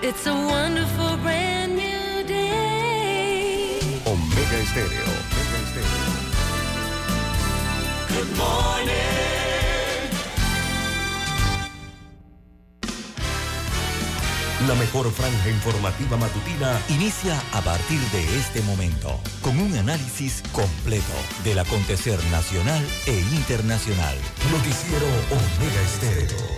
It's a wonderful brand new day. Omega Estéreo. Omega Estéreo. Good morning. La mejor franja informativa matutina inicia a partir de este momento con un análisis completo del acontecer nacional e internacional. Noticiero Omega Estéreo.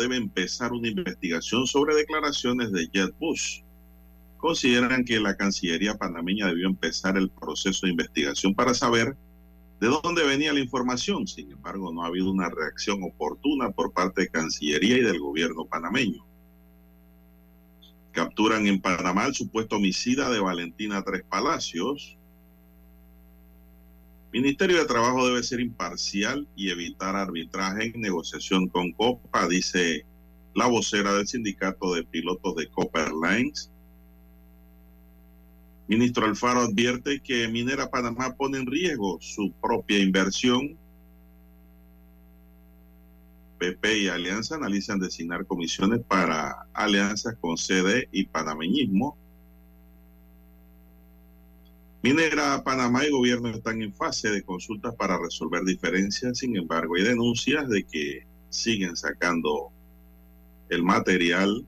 Debe empezar una investigación sobre declaraciones de Jeb Bush. Consideran que la Cancillería panameña debió empezar el proceso de investigación para saber de dónde venía la información. Sin embargo, no ha habido una reacción oportuna por parte de Cancillería y del gobierno panameño. Capturan en Panamá el supuesto homicida de Valentina Tres Palacios. Ministerio de Trabajo debe ser imparcial y evitar arbitraje en negociación con Copa, dice la vocera del sindicato de pilotos de Copa Airlines. Ministro Alfaro advierte que Minera Panamá pone en riesgo su propia inversión. PP y Alianza analizan designar comisiones para alianzas con CD y panameñismo. Minera Panamá y gobierno están en fase de consultas para resolver diferencias, sin embargo hay denuncias de que siguen sacando el material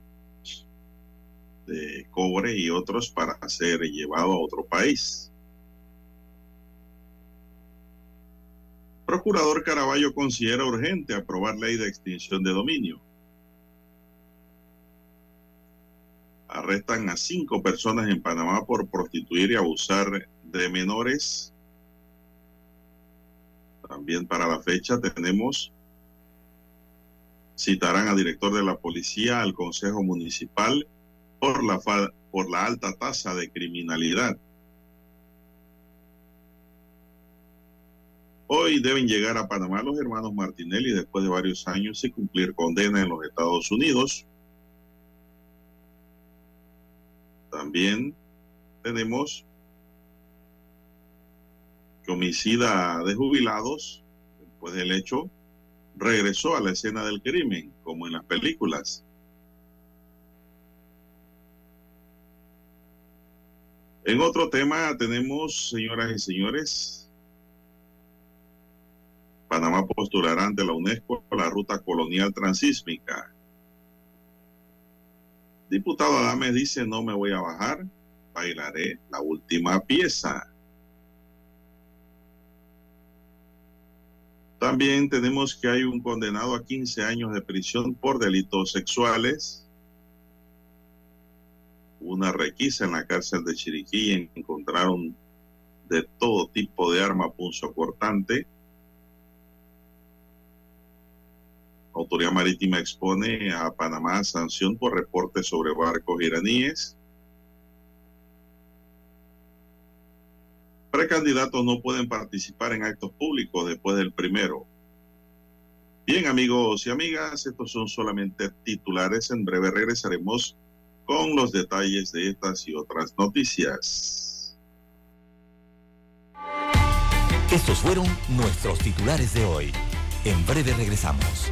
de cobre y otros para ser llevado a otro país. Procurador Caraballo considera urgente aprobar ley de extinción de dominio. Arrestan a cinco personas en Panamá por prostituir y abusar de menores. También para la fecha tenemos, citarán al director de la policía al Consejo Municipal por la, por la alta tasa de criminalidad. Hoy deben llegar a Panamá los hermanos Martinelli después de varios años y cumplir condena en los Estados Unidos. También tenemos que homicida de jubilados, después del hecho, regresó a la escena del crimen, como en las películas. En otro tema tenemos, señoras y señores, Panamá postulará ante la UNESCO la ruta colonial transísmica. Diputado Adames dice, no me voy a bajar, bailaré la última pieza. También tenemos que hay un condenado a 15 años de prisión por delitos sexuales. Una requisa en la cárcel de Chiriquí encontraron de todo tipo de arma punzocortante. Autoridad Marítima expone a Panamá sanción por reportes sobre barcos iraníes. Precandidatos no pueden participar en actos públicos después del primero. Bien, amigos y amigas, estos son solamente titulares. En breve regresaremos con los detalles de estas y otras noticias. Estos fueron nuestros titulares de hoy. En breve regresamos.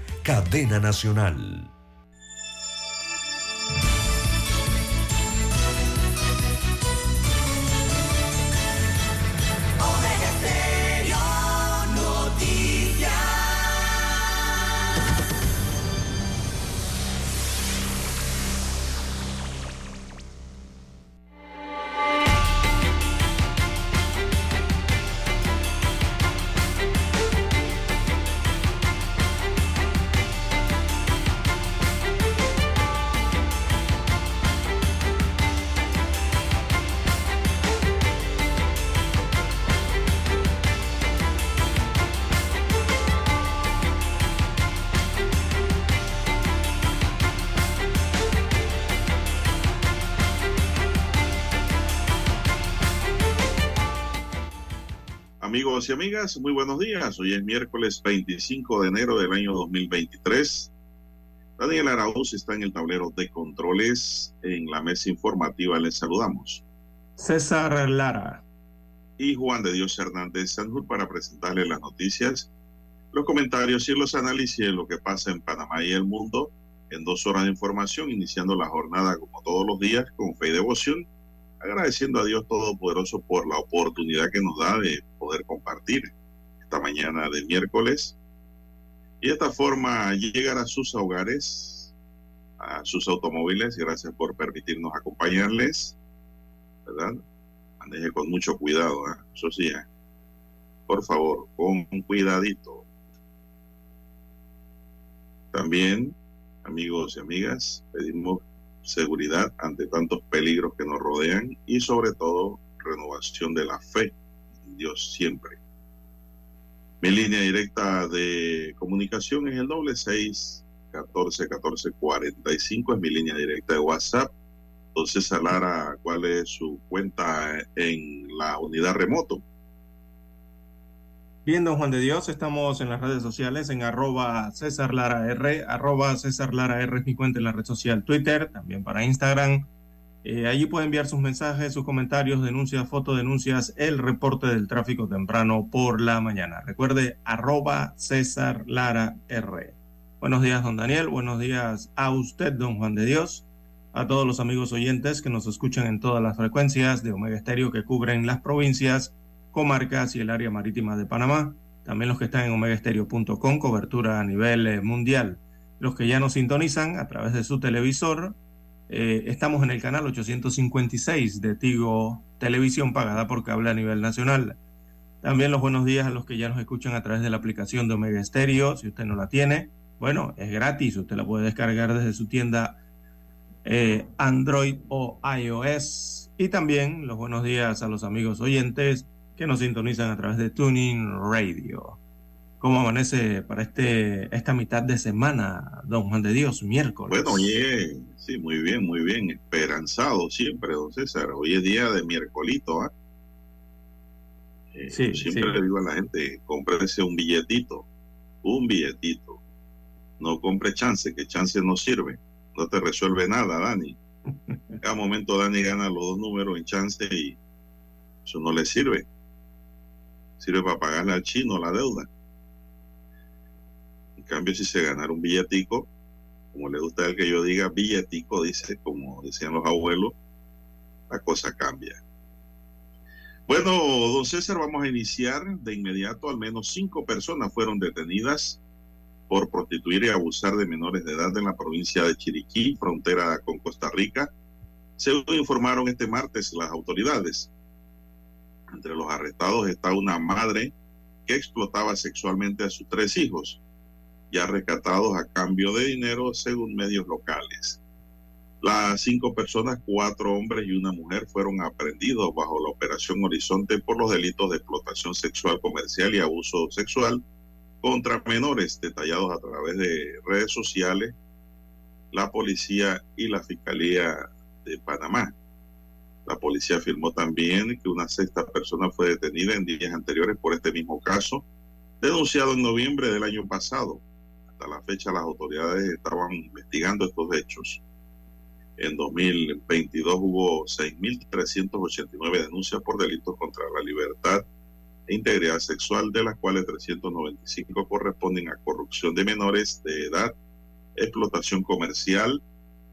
cadena nacional. Amigos y amigas, muy buenos días. Hoy es miércoles 25 de enero del año 2023. Daniel Arauz está en el tablero de controles. En la mesa informativa les saludamos. César Lara. Y Juan de Dios Hernández Sanjur para presentarle las noticias, los comentarios y los análisis de lo que pasa en Panamá y el mundo en dos horas de información, iniciando la jornada como todos los días con fe y devoción agradeciendo a Dios Todopoderoso por la oportunidad que nos da de poder compartir esta mañana de miércoles y de esta forma llegar a sus hogares, a sus automóviles. Gracias por permitirnos acompañarles, ¿verdad? Maneje con mucho cuidado, ¿eh? eso sí, ¿eh? por favor, con cuidadito. También, amigos y amigas, pedimos seguridad ante tantos peligros que nos rodean y sobre todo renovación de la fe Dios siempre. Mi línea directa de comunicación es el doble seis catorce catorce cuarenta y cinco es mi línea directa de WhatsApp. Entonces, Lara, ¿cuál es su cuenta en la unidad remoto? Bien, don Juan de Dios, estamos en las redes sociales en arroba César Lara R, arroba César Lara R es mi cuenta en la red social Twitter, también para Instagram. Eh, allí puede enviar sus mensajes, sus comentarios, denuncias, fotodenuncias, el reporte del tráfico temprano por la mañana. Recuerde, arroba César Lara R. Buenos días, don Daniel. Buenos días a usted, don Juan de Dios. A todos los amigos oyentes que nos escuchan en todas las frecuencias de Omega Estéreo que cubren las provincias comarcas y el área marítima de Panamá. También los que están en omegaestereo.com, cobertura a nivel eh, mundial. Los que ya nos sintonizan a través de su televisor, eh, estamos en el canal 856 de Tigo Televisión pagada por cable a nivel nacional. También los buenos días a los que ya nos escuchan a través de la aplicación de Omega Estéreo. Si usted no la tiene, bueno, es gratis. Usted la puede descargar desde su tienda eh, Android o iOS. Y también los buenos días a los amigos oyentes que nos sintonizan a través de Tuning Radio. ¿Cómo amanece para este esta mitad de semana, don Juan de Dios, miércoles? Bueno, oye, sí, muy bien, muy bien, esperanzado siempre, don César. Hoy es día de miércolito, ¿ah? Eh, Sí, siempre sí. le digo a la gente, cómprese un billetito, un billetito. No compre chance, que chance no sirve. No te resuelve nada, Dani. Cada momento Dani gana los dos números en chance y eso no le sirve. Sirve para pagarle al chino la deuda. Cambio, si se ganara un billetico, como le gusta a él que yo diga billetico, dice, como decían los abuelos, la cosa cambia. Bueno, don César, vamos a iniciar de inmediato. Al menos cinco personas fueron detenidas por prostituir y abusar de menores de edad en la provincia de Chiriquí, frontera con Costa Rica, según informaron este martes las autoridades. Entre los arrestados está una madre que explotaba sexualmente a sus tres hijos, ya rescatados a cambio de dinero según medios locales. Las cinco personas, cuatro hombres y una mujer, fueron aprendidos bajo la Operación Horizonte por los delitos de explotación sexual comercial y abuso sexual contra menores, detallados a través de redes sociales, la policía y la Fiscalía de Panamá. La policía afirmó también que una sexta persona fue detenida en días anteriores por este mismo caso, denunciado en noviembre del año pasado. Hasta la fecha las autoridades estaban investigando estos hechos. En 2022 hubo 6.389 denuncias por delitos contra la libertad e integridad sexual, de las cuales 395 corresponden a corrupción de menores de edad, explotación comercial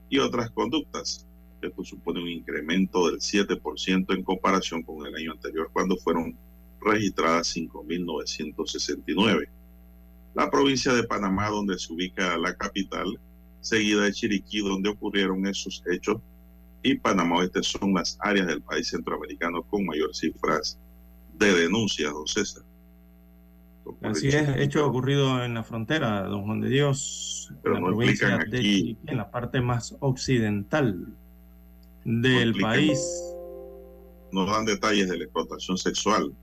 y otras conductas. Esto supone un incremento del 7% en comparación con el año anterior, cuando fueron registradas 5.969. La provincia de Panamá, donde se ubica la capital, seguida de Chiriquí, donde ocurrieron esos hechos, y Panamá Oeste son las áreas del país centroamericano con mayor cifras de denuncias, don César. Así es, hecho ocurrido en la frontera, don Juan de Dios, Pero en la no provincia explican de aquí. Chiriquí, en la parte más occidental del país. No dan detalles de la explotación sexual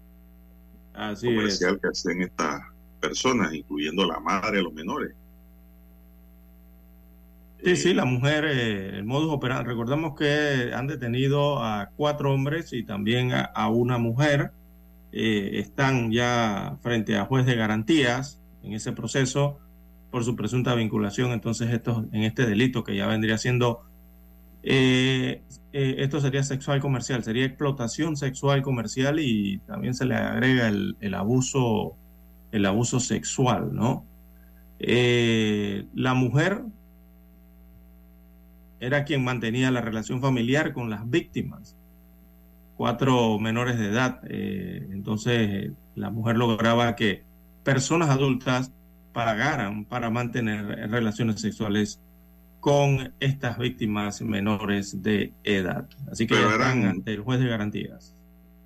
Así es. comercial que hacen estas personas, incluyendo la madre de los menores. Sí, sí, Eh, la mujer, eh, el modus operandi. Recordamos que han detenido a cuatro hombres y también a, a una mujer. Eh, están ya frente a juez de garantías en ese proceso por su presunta vinculación entonces estos, en este delito que ya vendría siendo, eh, esto sería sexual comercial, sería explotación sexual comercial y también se le agrega el, el abuso, el abuso sexual, ¿no? Eh, la mujer era quien mantenía la relación familiar con las víctimas, cuatro menores de edad. Eh, entonces la mujer lograba que personas adultas pagaran para mantener relaciones sexuales con estas víctimas menores de edad. Así que ya están ante el juez de garantías.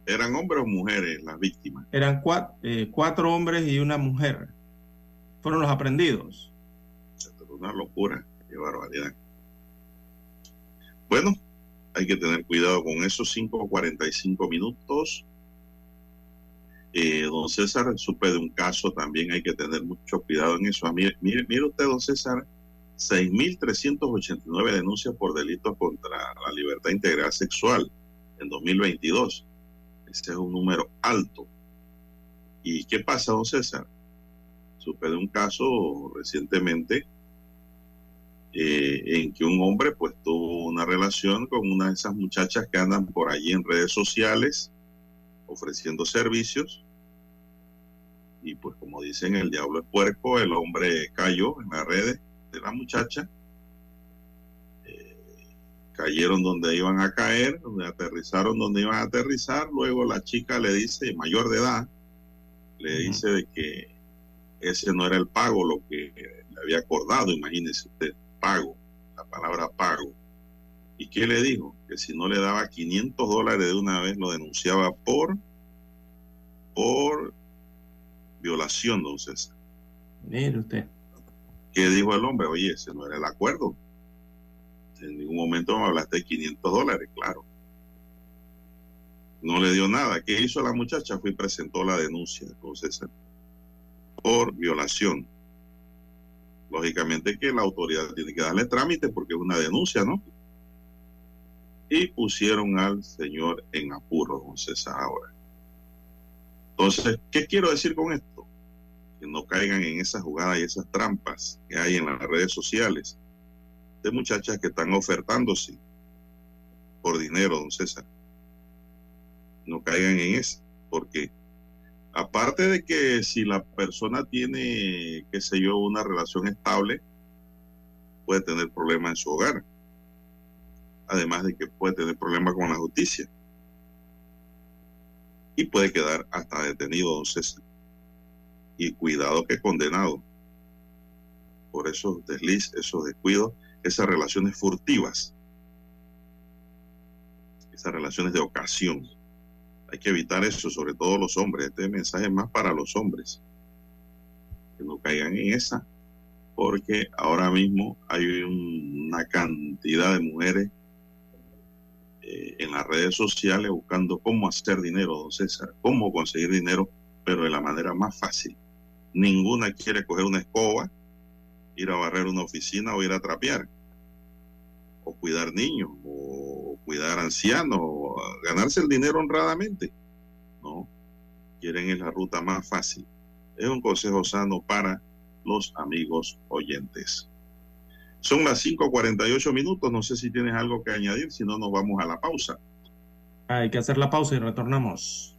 ¿Eran hombres o mujeres las víctimas? Eran cua- eh, cuatro hombres y una mujer. Fueron los aprendidos. Una locura, qué barbaridad. Bueno, hay que tener cuidado con esos 5.45 minutos. Eh, don César, supe de un caso también, hay que tener mucho cuidado en eso. Ah, Mire, mire, mire usted, don César, 6.389 denuncias por delitos contra la libertad integral sexual en 2022. Ese es un número alto. ¿Y qué pasa, don César? Supe de un caso recientemente eh, en que un hombre pues tuvo una relación con una de esas muchachas que andan por allí en redes sociales ofreciendo servicios y pues como dicen el diablo es puerco, el hombre cayó en las redes de la muchacha, cayeron donde iban a caer, donde aterrizaron donde iban a aterrizar, luego la chica le dice, mayor de edad, le dice de que ese no era el pago lo que le había acordado, imagínese usted, pago, la palabra pago. ¿Y qué le dijo? Que si no le daba 500 dólares de una vez lo denunciaba por, por violación, don César. Mire usted. ¿Qué dijo el hombre? Oye, ese no era el acuerdo. En ningún momento me hablaste de 500 dólares, claro. No le dio nada. ¿Qué hizo la muchacha? Fue y presentó la denuncia, don César, por violación. Lógicamente que la autoridad tiene que darle trámite porque es una denuncia, ¿no? Y pusieron al señor en apuro, don César, ahora. Entonces, ¿qué quiero decir con esto? Que no caigan en esas jugadas y esas trampas que hay en las redes sociales de muchachas que están ofertándose por dinero, don César. No caigan en eso, porque aparte de que si la persona tiene, qué sé yo, una relación estable, puede tener problemas en su hogar. Además de que puede tener problemas con la justicia. Y puede quedar hasta detenido, don César. Y cuidado que condenado por esos desliz, esos descuidos, esas relaciones furtivas, esas relaciones de ocasión. Hay que evitar eso, sobre todo los hombres. Este mensaje es más para los hombres. Que no caigan en esa porque ahora mismo hay una cantidad de mujeres eh, en las redes sociales buscando cómo hacer dinero, don César, cómo conseguir dinero, pero de la manera más fácil. Ninguna quiere coger una escoba, ir a barrer una oficina o ir a trapear, o cuidar niños, o cuidar ancianos, o ganarse el dinero honradamente. No, quieren es la ruta más fácil. Es un consejo sano para los amigos oyentes. Son las 5.48 minutos, no sé si tienes algo que añadir, si no nos vamos a la pausa. Hay que hacer la pausa y retornamos.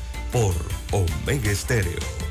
Por Omega Estéreo.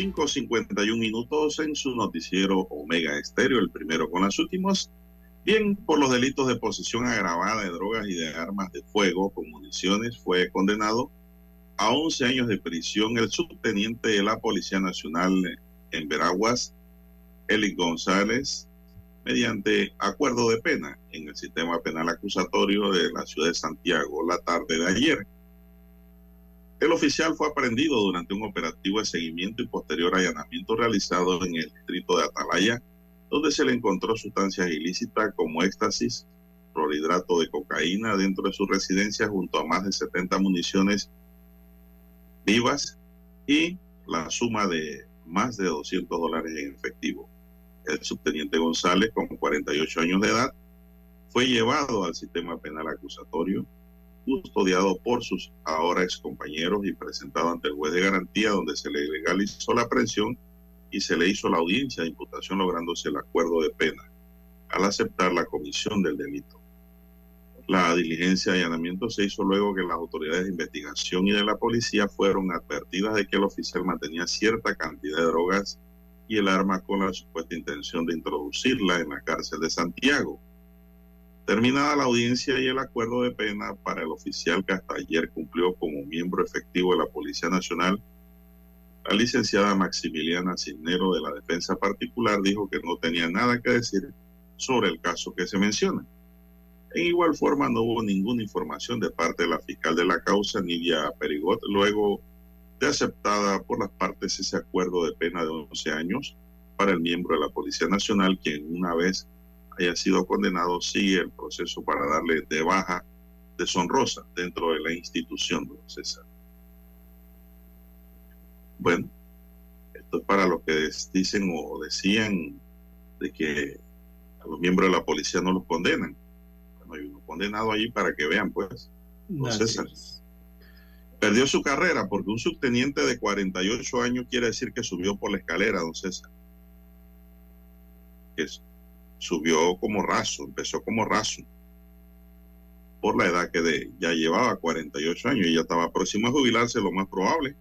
5.51 minutos en su noticiero Omega Estéreo, el primero con las últimas. Bien, por los delitos de posesión agravada de drogas y de armas de fuego con municiones, fue condenado a 11 años de prisión el subteniente de la Policía Nacional en Veraguas, Eli González, mediante acuerdo de pena en el sistema penal acusatorio de la ciudad de Santiago la tarde de ayer. El oficial fue aprendido durante un operativo de seguimiento y posterior allanamiento realizado en el distrito de Atalaya, donde se le encontró sustancias ilícitas como éxtasis, clorhidrato de cocaína dentro de su residencia junto a más de 70 municiones vivas y la suma de más de 200 dólares en efectivo. El subteniente González, con 48 años de edad, fue llevado al sistema penal acusatorio custodiado por sus ahora ex compañeros y presentado ante el juez de garantía donde se le legalizó la aprehensión y se le hizo la audiencia de imputación lográndose el acuerdo de pena al aceptar la comisión del delito. La diligencia de allanamiento se hizo luego que las autoridades de investigación y de la policía fueron advertidas de que el oficial mantenía cierta cantidad de drogas y el arma con la supuesta intención de introducirla en la cárcel de Santiago. Terminada la audiencia y el acuerdo de pena para el oficial que hasta ayer cumplió como miembro efectivo de la Policía Nacional, la licenciada Maximiliana Cisnero de la Defensa Particular dijo que no tenía nada que decir sobre el caso que se menciona. En igual forma, no hubo ninguna información de parte de la fiscal de la causa, Nidia Perigot, luego de aceptada por las partes ese acuerdo de pena de 11 años para el miembro de la Policía Nacional, quien una vez haya sido condenado sigue el proceso para darle de baja deshonrosa dentro de la institución, don César. Bueno, esto es para lo que dicen o decían de que a los miembros de la policía no los condenan. Bueno, hay uno condenado allí para que vean, pues. Don César. Perdió su carrera porque un subteniente de 48 años quiere decir que subió por la escalera, don César. Que subió como raso, empezó como raso. Por la edad que de, ya llevaba 48 años y ya estaba próximo a jubilarse, lo más probable.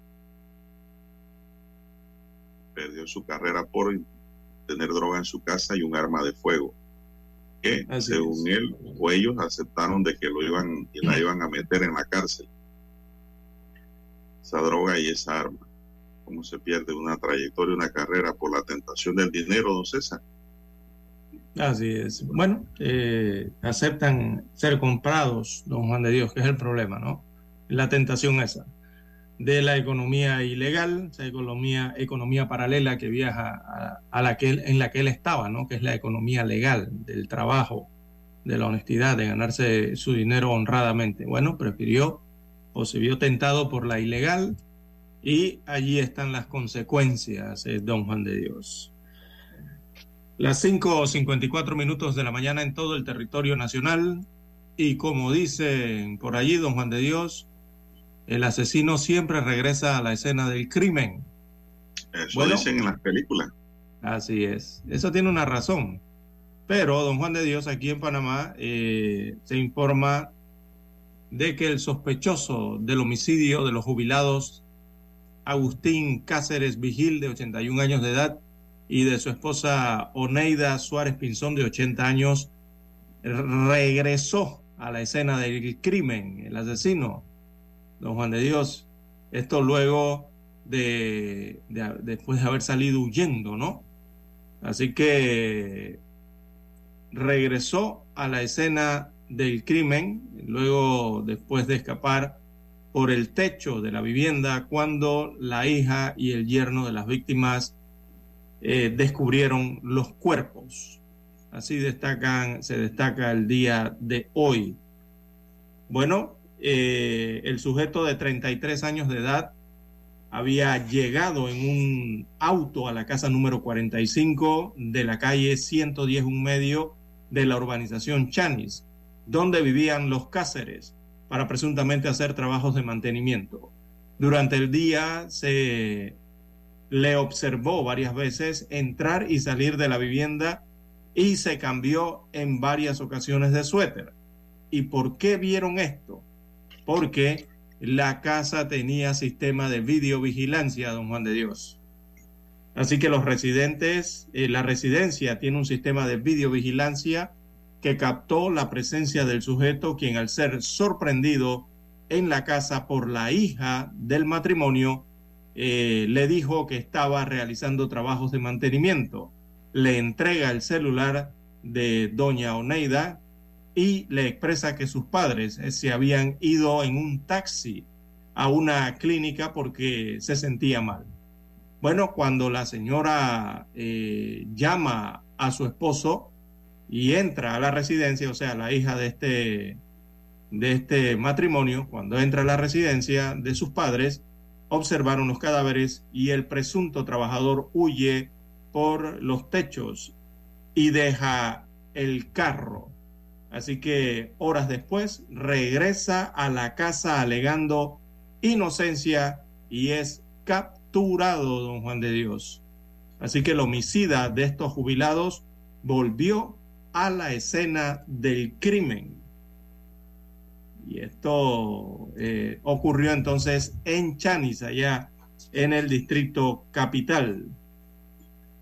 Perdió su carrera por tener droga en su casa y un arma de fuego. Que según él o ellos aceptaron de que lo iban y la iban a meter en la cárcel. Esa droga y esa arma. ¿Cómo se pierde una trayectoria, una carrera por la tentación del dinero, don César? Así es. Bueno, eh, aceptan ser comprados, don Juan de Dios, que es el problema, ¿no? La tentación esa de la economía ilegal, esa economía, economía paralela que viaja a, la que en la que él estaba, ¿no? Que es la economía legal, del trabajo, de la honestidad, de ganarse su dinero honradamente. Bueno, prefirió o se vio tentado por la ilegal y allí están las consecuencias, eh, don Juan de Dios. Las 5.54 minutos de la mañana en todo el territorio nacional. Y como dicen por allí, don Juan de Dios, el asesino siempre regresa a la escena del crimen. Eso dicen en las películas. Así es. Eso tiene una razón. Pero, don Juan de Dios, aquí en Panamá eh, se informa de que el sospechoso del homicidio de los jubilados Agustín Cáceres Vigil, de 81 años de edad, y de su esposa Oneida Suárez Pinzón, de 80 años, regresó a la escena del crimen, el asesino, don Juan de Dios. Esto luego de, después de haber salido huyendo, ¿no? Así que regresó a la escena del crimen, luego después de escapar por el techo de la vivienda cuando la hija y el yerno de las víctimas eh, descubrieron los cuerpos. Así destacan, se destaca el día de hoy. Bueno, eh, el sujeto de 33 años de edad había llegado en un auto a la casa número 45 de la calle 110 un medio de la urbanización Chanis, donde vivían los Cáceres, para presuntamente hacer trabajos de mantenimiento. Durante el día se le observó varias veces entrar y salir de la vivienda y se cambió en varias ocasiones de suéter. ¿Y por qué vieron esto? Porque la casa tenía sistema de videovigilancia, don Juan de Dios. Así que los residentes, eh, la residencia tiene un sistema de videovigilancia que captó la presencia del sujeto, quien al ser sorprendido en la casa por la hija del matrimonio, eh, le dijo que estaba realizando trabajos de mantenimiento. Le entrega el celular de doña Oneida y le expresa que sus padres eh, se habían ido en un taxi a una clínica porque se sentía mal. Bueno, cuando la señora eh, llama a su esposo y entra a la residencia, o sea, la hija de este, de este matrimonio, cuando entra a la residencia de sus padres, observaron los cadáveres y el presunto trabajador huye por los techos y deja el carro. Así que horas después regresa a la casa alegando inocencia y es capturado, don Juan de Dios. Así que el homicida de estos jubilados volvió a la escena del crimen y esto eh, ocurrió entonces en Chanis, allá en el distrito capital.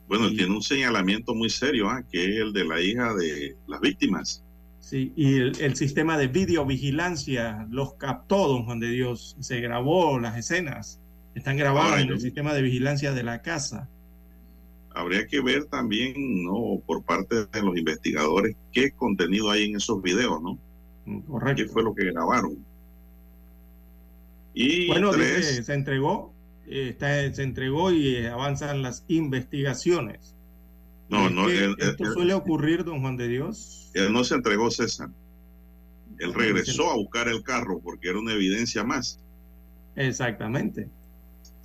Bueno, tiene un señalamiento muy serio, ¿ah? que es el de la hija de las víctimas. Sí, y el, sistema de videovigilancia los captó, don Juan de Dios. Se grabó las escenas. Están grabadas en el sistema de vigilancia de la casa. habría que ver también, ¿no? Por parte de los investigadores, qué contenido hay en esos videos, ¿no? Correcto. ¿Qué fue lo que grabaron? Y Bueno, tres, dice, se entregó, eh, está, se entregó y eh, avanzan las investigaciones. no, no, que él, esto él- suele ocurrir, don Juan de Dios. él no se entregó César. Él regresó a buscar el carro porque era una evidencia más. Exactamente.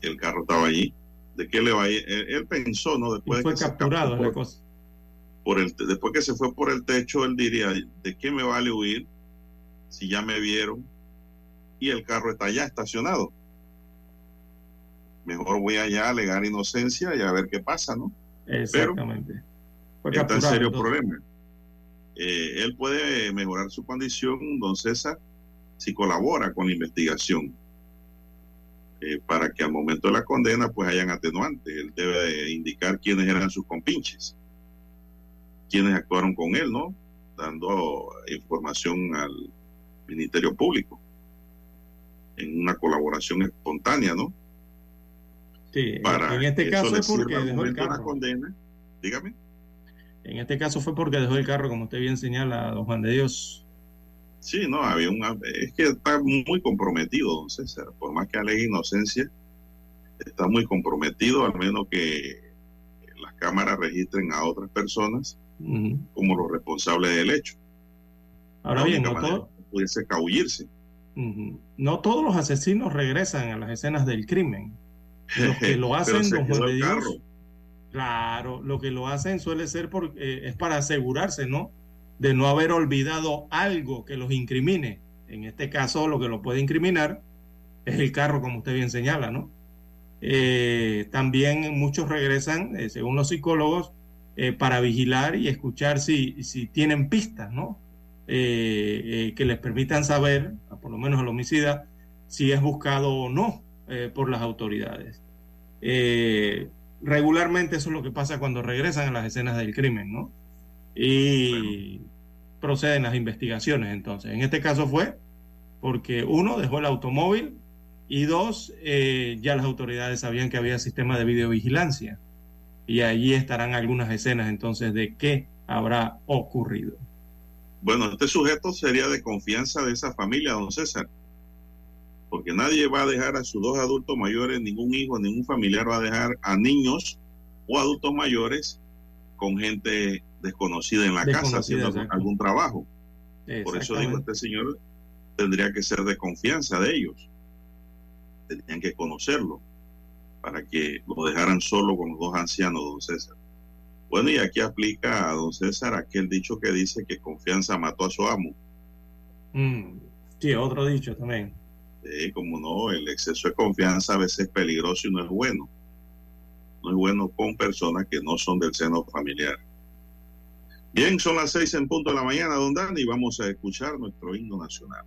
El carro estaba allí. ¿De qué le va a ir? Él, él pensó, ¿no? Y Después de fue que se capturado la cosa. por el, después que se fue por el techo, él diría, ¿de qué me vale huir si ya me vieron y el carro está allá estacionado? Mejor voy allá a alegar inocencia y a ver qué pasa, ¿no? Exactamente. Fue Está en serio problema. Eh, él puede mejorar su condición, don César, si colabora con la investigación. Eh, para que al momento de la condena pues hayan atenuantes. Él debe de indicar quiénes eran sus compinches, quiénes actuaron con él, ¿no? Dando información al Ministerio Público en una colaboración espontánea, ¿no? Sí, Para en este caso es porque dejó el carro. condena. Dígame. En este caso fue porque dejó el carro, como usted bien señala, don Juan de Dios. Sí, no, había una. Es que está muy comprometido, don César. Por más que alegue inocencia, está muy comprometido, al menos que las cámaras registren a otras personas como los responsables del hecho. Ahora bien, no, todo- pudiese escabullirse. no todos los asesinos regresan a las escenas del crimen. Los que lo hacen, don Juan de Dios, claro, lo que lo hacen suele ser por, eh, es para asegurarse, ¿no? De no haber olvidado algo que los incrimine. En este caso, lo que lo puede incriminar es el carro, como usted bien señala, ¿no? Eh, también muchos regresan, eh, según los psicólogos, eh, para vigilar y escuchar si, si tienen pistas, ¿no? Eh, eh, que les permitan saber, por lo menos al homicida, si es buscado o no eh, por las autoridades. Regularmente eso es lo que pasa cuando regresan a las escenas del crimen, ¿no? Y proceden las investigaciones entonces. En este caso fue porque uno dejó el automóvil y dos, ya las autoridades sabían que había sistema de videovigilancia y allí estarán algunas escenas entonces de qué habrá ocurrido. Bueno, este sujeto sería de confianza de esa familia, don César. Porque nadie va a dejar a sus dos adultos mayores, ningún hijo, ningún familiar va a dejar a niños o adultos mayores con gente desconocida en la casa haciendo exacto. algún trabajo. Por eso digo, este señor tendría que ser de confianza de ellos. Tenían que conocerlo para que lo dejaran solo con los dos ancianos, don César. Bueno, y aquí aplica a don César aquel dicho que dice que confianza mató a su amo. Mm, sí, otro dicho también. Eh, como no, el exceso de confianza a veces es peligroso y no es bueno. No es bueno con personas que no son del seno familiar. Bien, son las seis en punto de la mañana, don Dani, y vamos a escuchar nuestro himno nacional.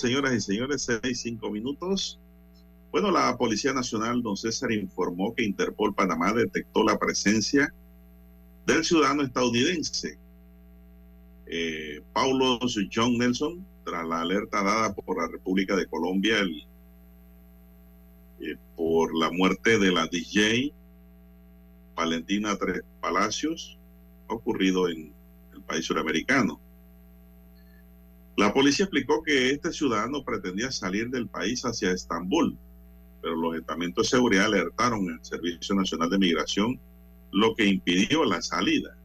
Señoras y señores, seis, cinco minutos. Bueno, la Policía Nacional, don César, informó que Interpol Panamá detectó la presencia del ciudadano estadounidense, eh, Paulo John Nelson, tras la alerta dada por la República de Colombia eh, por la muerte de la DJ Valentina Tres Palacios, ocurrido en el país suramericano. La policía explicó que este ciudadano pretendía salir del país hacia Estambul, pero los estamentos de seguridad alertaron al Servicio Nacional de Migración, lo que impidió la salida.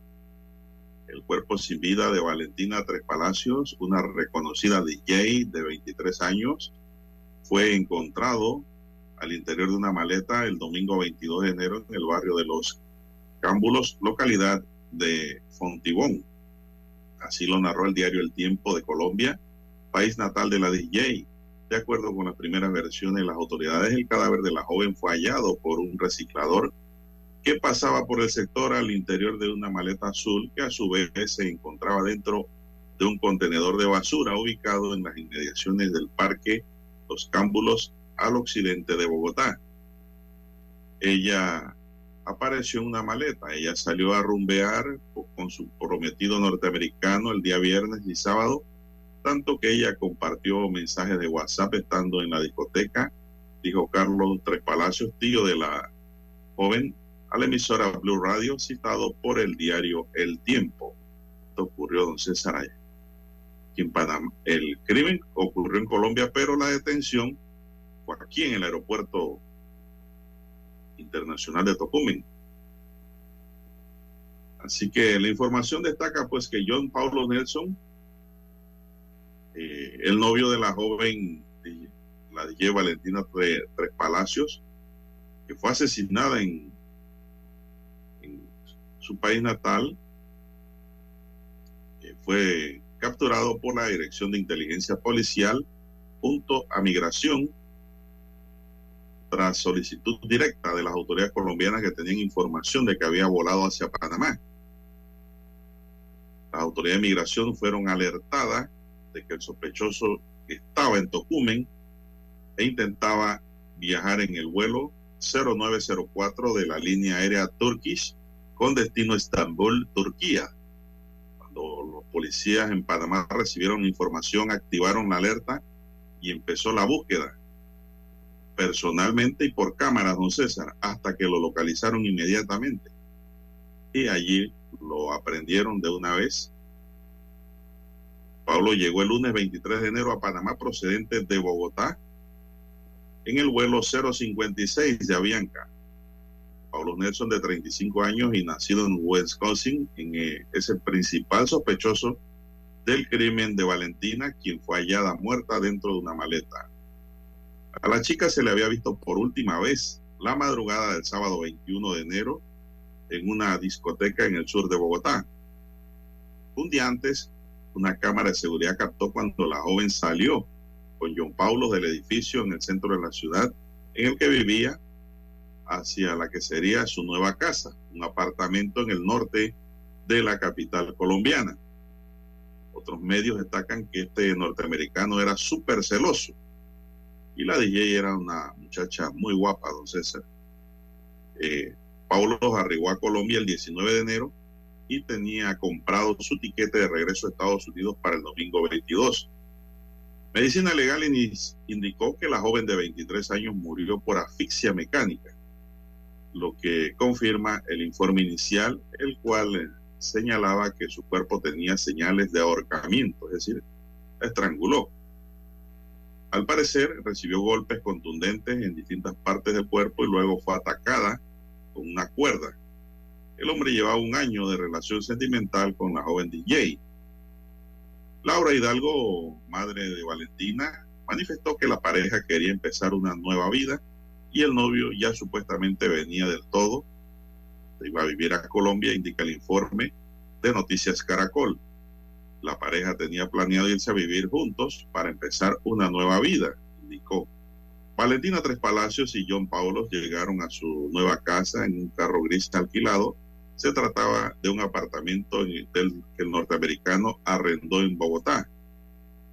El cuerpo sin vida de Valentina Tres Palacios, una reconocida DJ de 23 años, fue encontrado al interior de una maleta el domingo 22 de enero en el barrio de Los Cámbulos, localidad de Fontibón. Así lo narró el diario El Tiempo de Colombia, país natal de la DJ. De acuerdo con las primeras versiones las autoridades, el cadáver de la joven fue hallado por un reciclador que pasaba por el sector al interior de una maleta azul que a su vez se encontraba dentro de un contenedor de basura ubicado en las inmediaciones del parque Los Cámbulos al occidente de Bogotá. Ella apareció una maleta. Ella salió a rumbear con su prometido norteamericano el día viernes y sábado, tanto que ella compartió mensajes de WhatsApp estando en la discoteca, dijo Carlos Tres Palacios, tío de la joven, a la emisora Blue Radio, citado por el diario El Tiempo. Esto ocurrió, don César Allá. El crimen ocurrió en Colombia, pero la detención fue aquí en el aeropuerto Internacional de Tocumen. Así que la información destaca pues que John Paulo Nelson, eh, el novio de la joven, la DJ Valentina Tres, Palacios, que fue asesinada en, en su país natal, eh, fue capturado por la Dirección de Inteligencia Policial junto a Migración tras solicitud directa de las autoridades colombianas que tenían información de que había volado hacia Panamá. Las autoridades de migración fueron alertadas de que el sospechoso estaba en Tocumen e intentaba viajar en el vuelo 0904 de la línea aérea Turkish con destino Estambul, Turquía. Cuando los policías en Panamá recibieron información, activaron la alerta y empezó la búsqueda personalmente y por cámara, don César, hasta que lo localizaron inmediatamente. Y allí lo aprendieron de una vez. Pablo llegó el lunes 23 de enero a Panamá procedente de Bogotá en el vuelo 056 de Avianca. Pablo Nelson, de 35 años y nacido en Wisconsin, en, eh, es el principal sospechoso del crimen de Valentina, quien fue hallada muerta dentro de una maleta. A la chica se le había visto por última vez la madrugada del sábado 21 de enero en una discoteca en el sur de Bogotá. Un día antes, una cámara de seguridad captó cuando la joven salió con John Paulo del edificio en el centro de la ciudad en el que vivía hacia la que sería su nueva casa, un apartamento en el norte de la capital colombiana. Otros medios destacan que este norteamericano era súper celoso y la DJ era una muchacha muy guapa, don César. Eh, Paulo arribó a Colombia el 19 de enero y tenía comprado su tiquete de regreso a Estados Unidos para el domingo 22. Medicina Legal indicó que la joven de 23 años murió por asfixia mecánica, lo que confirma el informe inicial, el cual eh, señalaba que su cuerpo tenía señales de ahorcamiento, es decir, estranguló. Al parecer, recibió golpes contundentes en distintas partes del cuerpo y luego fue atacada con una cuerda. El hombre llevaba un año de relación sentimental con la joven DJ. Laura Hidalgo, madre de Valentina, manifestó que la pareja quería empezar una nueva vida y el novio ya supuestamente venía del todo. iba a vivir a Colombia, indica el informe de Noticias Caracol. La pareja tenía planeado irse a vivir juntos para empezar una nueva vida, indicó. Valentina Tres Palacios y John Paulos llegaron a su nueva casa en un carro gris alquilado. Se trataba de un apartamento que el norteamericano arrendó en Bogotá.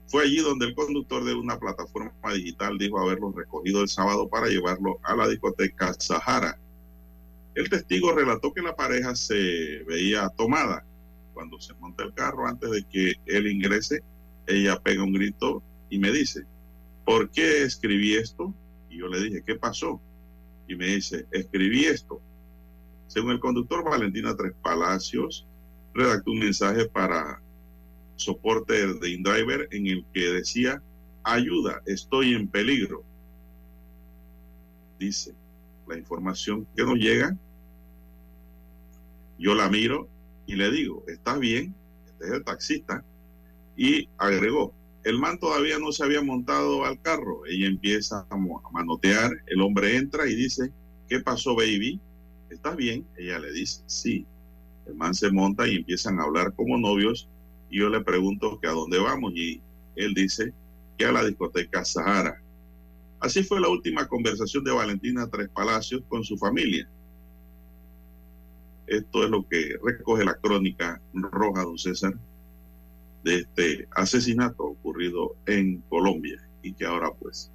Fue allí donde el conductor de una plataforma digital dijo haberlo recogido el sábado para llevarlo a la discoteca Sahara. El testigo relató que la pareja se veía tomada cuando se monta el carro, antes de que él ingrese, ella pega un grito y me dice, ¿por qué escribí esto? Y yo le dije, ¿qué pasó? Y me dice, escribí esto. Según el conductor Valentina Tres Palacios, redactó un mensaje para soporte de InDriver en el que decía, ayuda, estoy en peligro. Dice, la información que nos llega, yo la miro y le digo, ¿estás bien? Este es el taxista. Y agregó, el man todavía no se había montado al carro. Ella empieza a manotear, el hombre entra y dice, ¿qué pasó, baby? ¿Estás bien? Ella le dice, sí. El man se monta y empiezan a hablar como novios. Y yo le pregunto que a dónde vamos y él dice que a la discoteca Sahara. Así fue la última conversación de Valentina Tres Palacios con su familia. Esto es lo que recoge la crónica roja, don César, de este asesinato ocurrido en Colombia y que ahora pues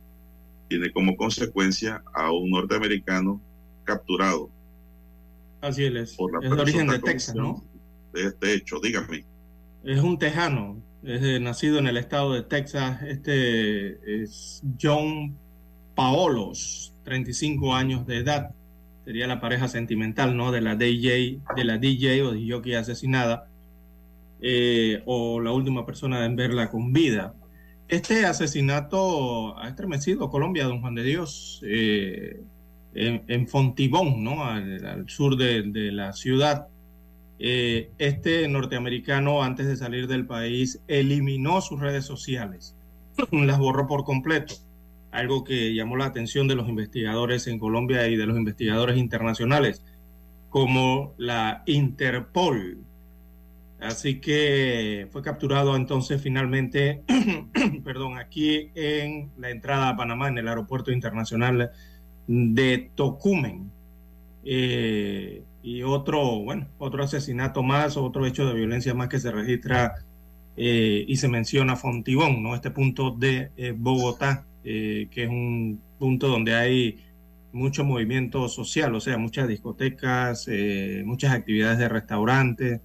tiene como consecuencia a un norteamericano capturado. Así es, por la es de origen de Texas, ¿no? De este hecho, dígame. Es un tejano, es nacido en el estado de Texas. Este es John Paolos, 35 años de edad sería la pareja sentimental, ¿no? De la DJ, de la DJ o de jockey asesinada, eh, o la última persona en verla con vida. Este asesinato ha estremecido Colombia, don Juan de Dios, eh, en, Fontibón, ¿no? Al, sur de, la ciudad. Eh, este norteamericano, antes de salir del país, eliminó sus redes sociales, las borró por completo algo que llamó la atención de los investigadores en Colombia y de los investigadores internacionales, como la Interpol. Así que fue capturado entonces finalmente, perdón, aquí en la entrada a Panamá, en el aeropuerto internacional de Tocumen. Eh, y otro, bueno, otro asesinato más, otro hecho de violencia más que se registra eh, y se menciona Fontibón, ¿no? Este punto de eh, Bogotá eh, que es un punto donde hay mucho movimiento social, o sea, muchas discotecas, eh, muchas actividades de restaurantes,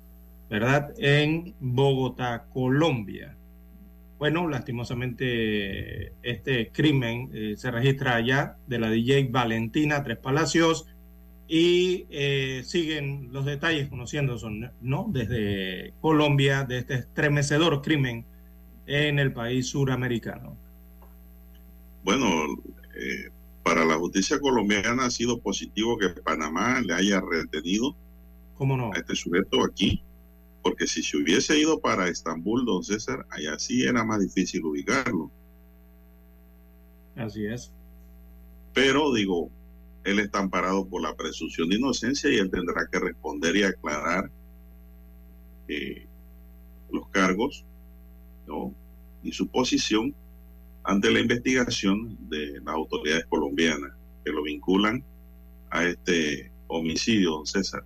¿verdad? En Bogotá, Colombia. Bueno, lastimosamente este crimen eh, se registra allá de la DJ Valentina Tres Palacios y siguen los detalles conociendo, ¿no? Desde Colombia, de este estremecedor crimen en el país suramericano bueno, eh, para la justicia colombiana ha sido positivo que Panamá le haya retenido a este sujeto aquí, porque si se hubiese ido para Estambul, don César, allá sí era más difícil ubicarlo. Así es. Pero digo, él está amparado por la presunción de inocencia y él tendrá que responder y aclarar eh, los cargos ¿no? y su posición ante la investigación de las autoridades colombianas que lo vinculan a este homicidio, don César.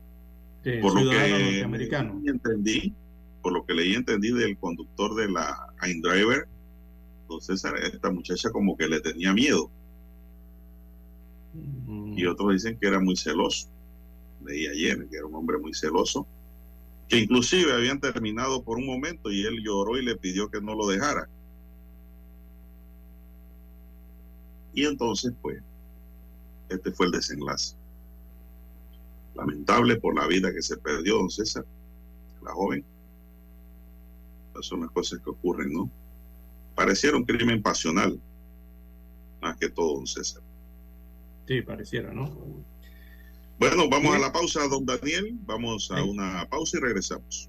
por lo que entendí, por lo que leí entendí del conductor de la InDriver, don César, esta muchacha como que le tenía miedo. Y otros dicen que era muy celoso. Leí ayer que era un hombre muy celoso, que inclusive habían terminado por un momento y él lloró y le pidió que no lo dejara Y entonces, pues, este fue el desenlace. Lamentable por la vida que se perdió, don César, la joven. Esas son las cosas que ocurren, ¿no? Pareciera un crimen pasional, más que todo, don César. Sí, pareciera, ¿no? Bueno, vamos a la pausa, don Daniel. Vamos a una pausa y regresamos.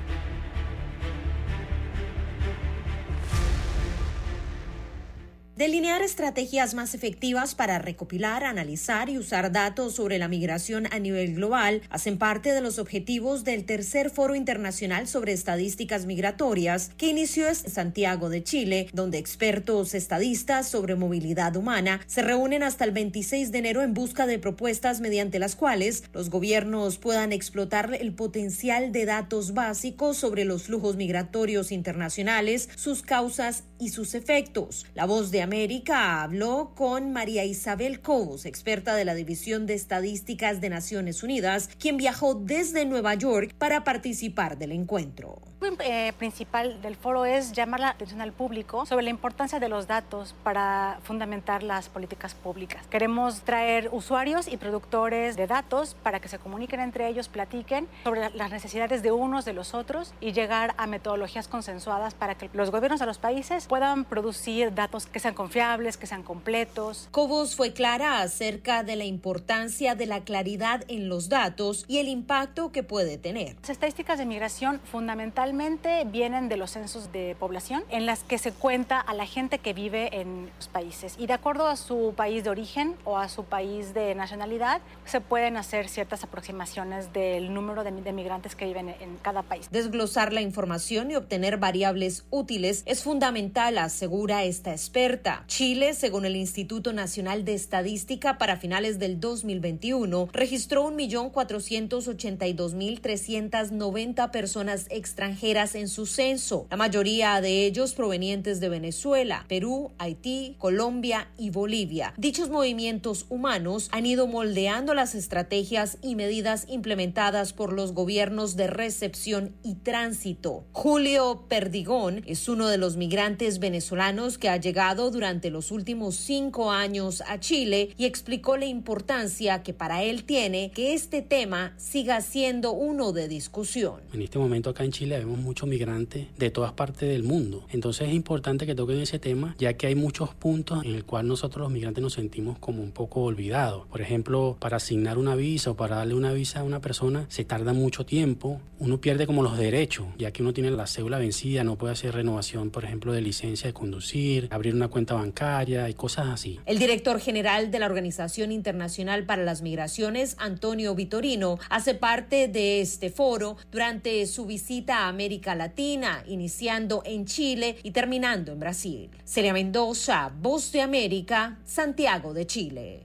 Delinear estrategias más efectivas para recopilar, analizar y usar datos sobre la migración a nivel global hacen parte de los objetivos del tercer Foro Internacional sobre Estadísticas Migratorias que inició en Santiago de Chile, donde expertos estadistas sobre movilidad humana se reúnen hasta el 26 de enero en busca de propuestas mediante las cuales los gobiernos puedan explotar el potencial de datos básicos sobre los flujos migratorios internacionales, sus causas y sus efectos. La voz de América habló con María Isabel Cobos, experta de la División de Estadísticas de Naciones Unidas, quien viajó desde Nueva York para participar del encuentro. El eh, principal del foro es llamar la atención al público sobre la importancia de los datos para fundamentar las políticas públicas. Queremos traer usuarios y productores de datos para que se comuniquen entre ellos, platiquen sobre las necesidades de unos de los otros y llegar a metodologías consensuadas para que los gobiernos de los países puedan producir datos que sean confiables, que sean completos. Cobos fue clara acerca de la importancia de la claridad en los datos y el impacto que puede tener. Las estadísticas de migración fundamentalmente vienen de los censos de población en las que se cuenta a la gente que vive en los países y de acuerdo a su país de origen o a su país de nacionalidad se pueden hacer ciertas aproximaciones del número de, de migrantes que viven en cada país. Desglosar la información y obtener variables útiles es fundamental, asegura esta experta. Chile, según el Instituto Nacional de Estadística, para finales del 2021 registró 1.482.390 personas extranjeras en su censo, la mayoría de ellos provenientes de Venezuela, Perú, Haití, Colombia y Bolivia. Dichos movimientos humanos han ido moldeando las estrategias y medidas implementadas por los gobiernos de recepción y tránsito. Julio Perdigón es uno de los migrantes venezolanos que ha llegado durante los últimos cinco años a Chile y explicó la importancia que para él tiene que este tema siga siendo uno de discusión. En este momento acá en Chile vemos muchos migrantes de todas partes del mundo. Entonces es importante que toquen ese tema, ya que hay muchos puntos en el cual nosotros los migrantes nos sentimos como un poco olvidados. Por ejemplo, para asignar una visa o para darle una visa a una persona se tarda mucho tiempo. Uno pierde como los derechos, ya que uno tiene la cédula vencida, no puede hacer renovación, por ejemplo, de licencia de conducir, abrir una cuenta bancaria y cosas así. El director general de la Organización Internacional para las Migraciones, Antonio Vitorino, hace parte de este foro durante su visita a América Latina, iniciando en Chile y terminando en Brasil. Celia Mendoza, Voz de América, Santiago de Chile.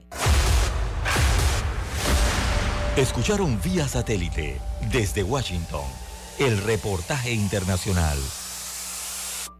Escucharon vía satélite desde Washington el reportaje internacional.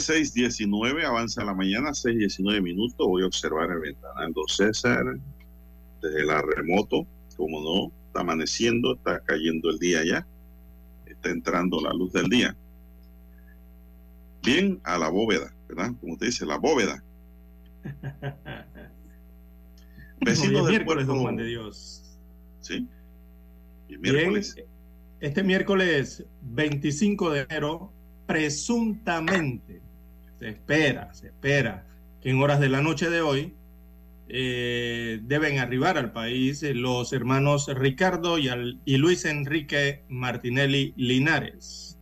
Son las 6:19, avanza la mañana, 6:19 minutos. Voy a observar el ventanal don César desde la remoto. Como no, está amaneciendo, está cayendo el día ya, está entrando la luz del día. Bien a la bóveda, ¿verdad? Como te dice, la bóveda. Vecinos del miércoles, don Juan de Dios. Sí. Y miércoles. este miércoles 25 de enero, presuntamente, se espera, se espera que en horas de la noche de hoy eh, deben arribar al país eh, los hermanos Ricardo y, Luis Enrique Martinelli Linares,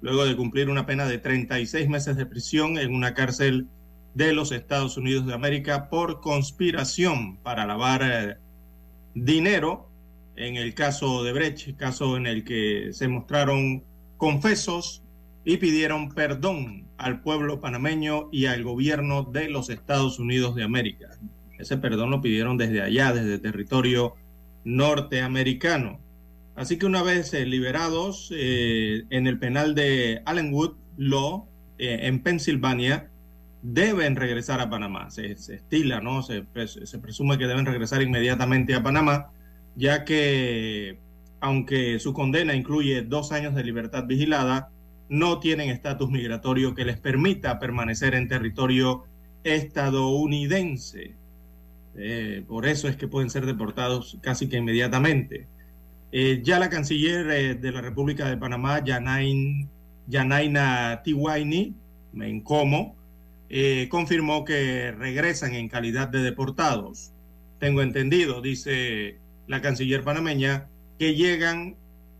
luego de cumplir una pena de 36 meses de prisión en una cárcel de los Estados Unidos de América por conspiración para lavar eh, dinero en el caso de Brecht, caso en el que se mostraron confesos y pidieron perdón al pueblo panameño y al gobierno de los Estados Unidos de América. Ese perdón lo pidieron desde allá, desde territorio norteamericano. Así que una vez eh, liberados eh, en el penal de Allenwood Law, en Pensilvania, deben regresar a Panamá. Se, estila, ¿no? Se, se, presume que deben regresar inmediatamente a Panamá, ya que aunque su condena incluye dos años de libertad vigilada, no tienen estatus migratorio que les permita permanecer en territorio estadounidense. Eh, por eso es que pueden ser deportados casi que inmediatamente. Eh, ya la canciller eh, de la República de Panamá, Yanain, Yanaina Tiwaini, me encomo, eh, confirmó que regresan en calidad de deportados. Tengo entendido, dice la canciller panameña, que llegan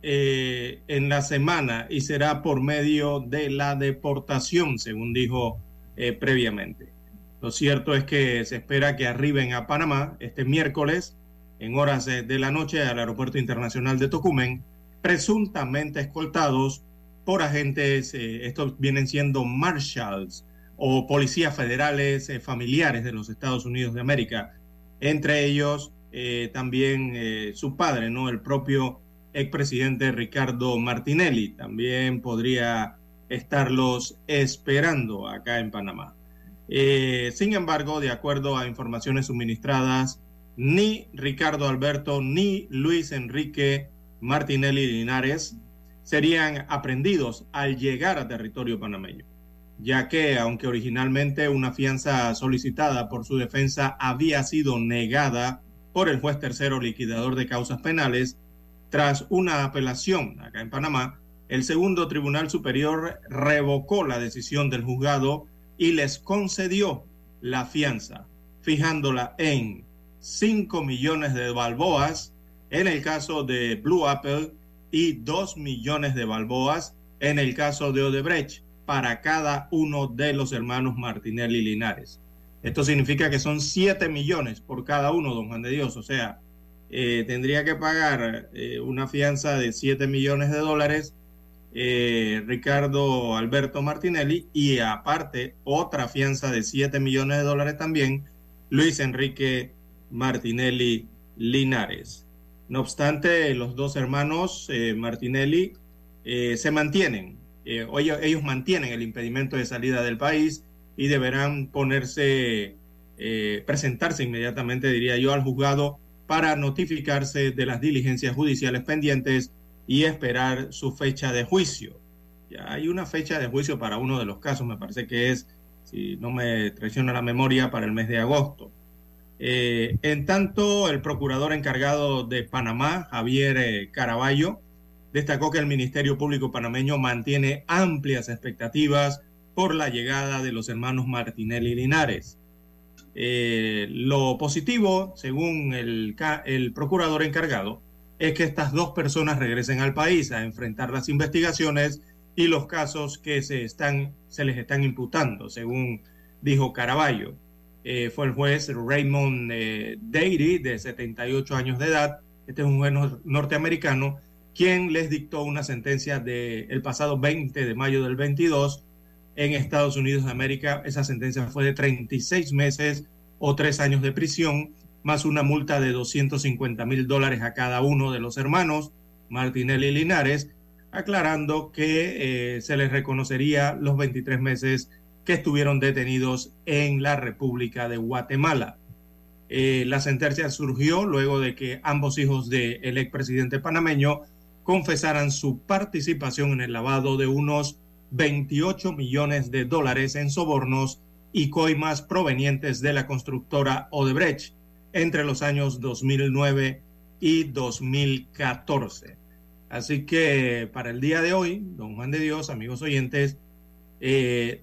eh, en la semana y será por medio de la deportación, según dijo eh, previamente. Lo cierto es que se espera que arriben a Panamá este miércoles en horas de la noche al Aeropuerto Internacional de Tocumen, presuntamente escoltados por agentes, estos vienen siendo marshals, o policías federales eh, familiares de los Estados Unidos de América, entre ellos eh, también eh, su padre, ¿no? El propio expresidente Ricardo Martinelli, también podría estarlos esperando acá en Panamá. sin embargo, de acuerdo a informaciones suministradas, ni Ricardo Alberto ni Luis Enrique Martinelli Linares serían aprendidos al llegar a territorio panameño ya que aunque originalmente una fianza solicitada por su defensa había sido negada por el juez tercero liquidador de causas penales, tras una apelación acá en Panamá, el segundo Tribunal Superior revocó la decisión del juzgado y les concedió la fianza, fijándola en 5 millones de balboas en el caso de Blue Apple y 2 millones de balboas en el caso de Odebrecht para cada uno de los hermanos Martinelli Linares. Esto significa que son 7 millones por cada uno, don Juan de Dios. O sea, eh, tendría que pagar eh, una fianza de 7 millones de dólares eh, Ricardo Alberto Martinelli y aparte otra fianza de 7 millones de dólares también Luis Enrique Martinelli Linares. No obstante, los dos hermanos Martinelli se mantienen eh, ellos, mantienen el impedimento de salida del país y deberán ponerse, presentarse inmediatamente, diría yo, al juzgado para notificarse de las diligencias judiciales pendientes y esperar su fecha de juicio. Ya hay una fecha de juicio para uno de los casos, me parece que es, si no me traiciona la memoria, para el mes de agosto. Eh, en tanto, el procurador encargado de Panamá, Javier Caraballo, destacó que el Ministerio Público panameño mantiene amplias expectativas por la llegada de los hermanos Martinelli Linares. Eh, lo positivo, según el, procurador encargado, es que estas dos personas regresen al país a enfrentar las investigaciones y los casos que se, les están imputando, según dijo Caraballo. Eh, fue el juez Raymond eh, de 78 años de edad. Este es un juez norteamericano quien les dictó una sentencia del el pasado 20 de mayo del 22 en Estados Unidos de América. Esa sentencia fue de 36 meses o tres años de prisión, más una multa de 250 mil dólares a cada uno de los hermanos Martinelli y Linares, aclarando que eh, se les reconocería los 23 meses que estuvieron detenidos en la República de Guatemala. Eh, la sentencia surgió luego de que ambos hijos del expresidente panameño confesaran su participación en el lavado de unos 28 millones de dólares en sobornos y coimas provenientes de la constructora Odebrecht entre los años 2009 y 2014. Así que para el día de hoy, don Juan de Dios, amigos oyentes, eh,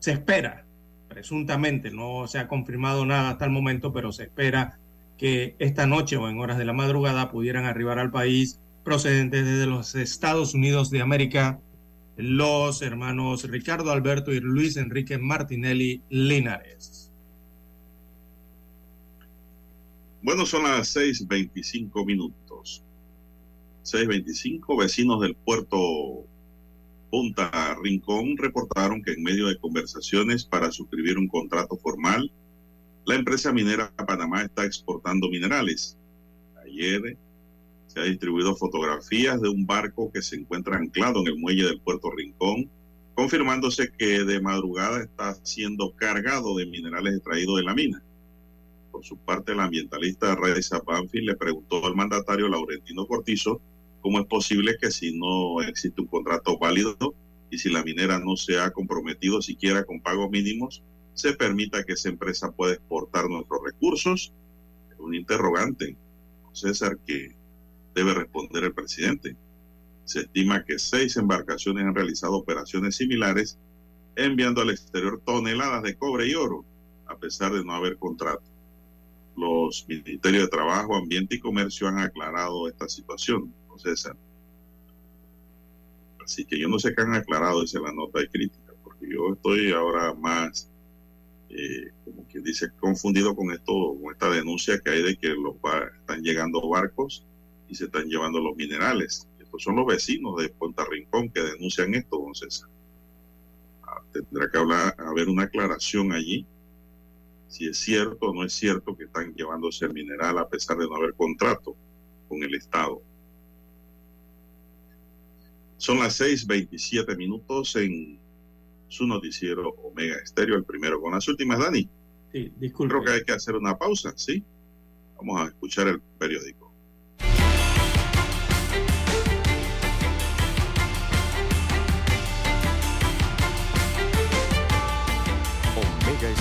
se espera, presuntamente, no se ha confirmado nada hasta el momento, pero se espera que esta noche o en horas de la madrugada pudieran arribar al país procedentes desde los Estados Unidos de América los hermanos Ricardo Alberto y Luis Enrique Martinelli Linares. Bueno, son las 6.25 minutos. 6.25 vecinos del puerto Punta Rincón reportaron que en medio de conversaciones para suscribir un contrato formal, la empresa minera Panamá está exportando minerales. Ayer se ha distribuido fotografías de un barco que se encuentra anclado en el muelle del puerto Rincón, confirmándose que de madrugada está siendo cargado de minerales extraídos de la mina. Por su parte, el ambientalista Reza Banfield le preguntó al mandatario Laurentino Cortizo cómo es posible que si no existe un contrato válido y si la minera no se ha comprometido siquiera con pagos mínimos, se permita que esa empresa pueda exportar nuestros recursos. Un interrogante, César, que debe responder el presidente. Se estima que seis embarcaciones han realizado operaciones similares, enviando al exterior toneladas de cobre y oro, a pesar de no haber contrato. Los Ministerios de Trabajo, Ambiente y Comercio han aclarado esta situación. Así que yo no sé qué han aclarado, dice la nota de crítica, porque yo estoy ahora más, eh, como quien dice, confundido con esto, con esta denuncia que hay de que los están llegando barcos y se están llevando los minerales. Estos son los vecinos de Puerto Rincón que denuncian esto, don César. Ah, tendrá que hablar, haber una aclaración allí, si es cierto o no es cierto que están llevándose el mineral a pesar de no haber contrato con el Estado. Son las 6:27 minutos en su noticiero Omega Estéreo, el primero con las últimas, Dani. Sí, disculpe. Creo que hay que hacer una pausa, ¿sí? Vamos a escuchar el periódico.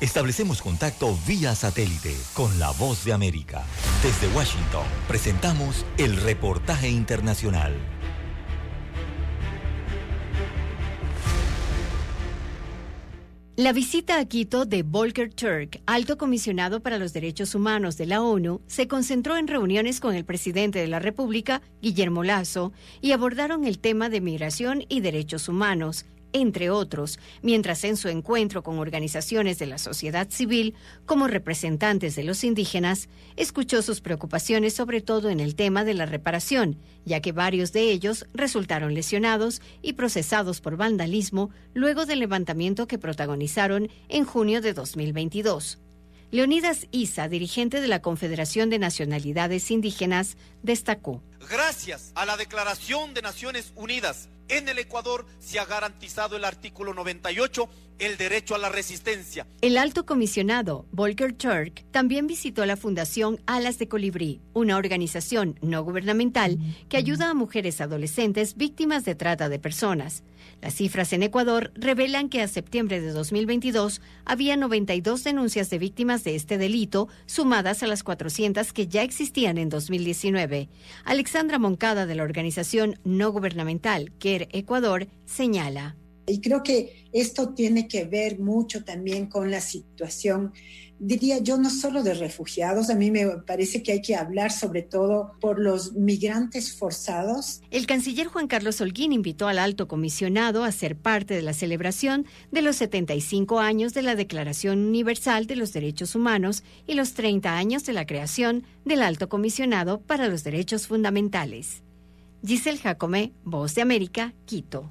establecemos contacto vía satélite con la voz de América. Desde Washington, presentamos el reportaje internacional. La visita a Quito de Volker Turk, alto comisionado para los derechos humanos de la ONU, se concentró en reuniones con el presidente de la República, Guillermo Lazo, y abordaron el tema de migración y derechos humanos, entre otros, mientras en su encuentro con organizaciones de la sociedad civil, como representantes de los indígenas, escuchó sus preocupaciones sobre todo en el tema de la reparación, ya que varios de ellos resultaron lesionados y procesados por vandalismo luego del levantamiento que protagonizaron en junio de 2022. Leonidas Isa, dirigente de la Confederación de Nacionalidades Indígenas, destacó. Gracias a la Declaración de Naciones Unidas, en el Ecuador se ha garantizado el artículo 98 el derecho a la resistencia. El alto comisionado Volker Turk también visitó la Fundación Alas de Colibrí, una organización no gubernamental que ayuda a mujeres adolescentes víctimas de trata de personas. Las cifras en Ecuador revelan que a septiembre de 2022 había 92 denuncias de víctimas de este delito, sumadas a las 400 que ya existían en 2019. Alexandra Moncada de la organización no gubernamental CARE Ecuador señala. Y creo que esto tiene que ver mucho también con la situación, diría yo, no solo de refugiados, a mí me parece que hay que hablar sobre todo por los migrantes forzados. El canciller Juan Carlos Holguín invitó al alto comisionado a ser parte de la celebración de los 75 años de la Declaración Universal de los Derechos Humanos y los 30 años de la creación del alto comisionado para los Derechos Fundamentales. Giselle Jacome, Voz de América, Quito.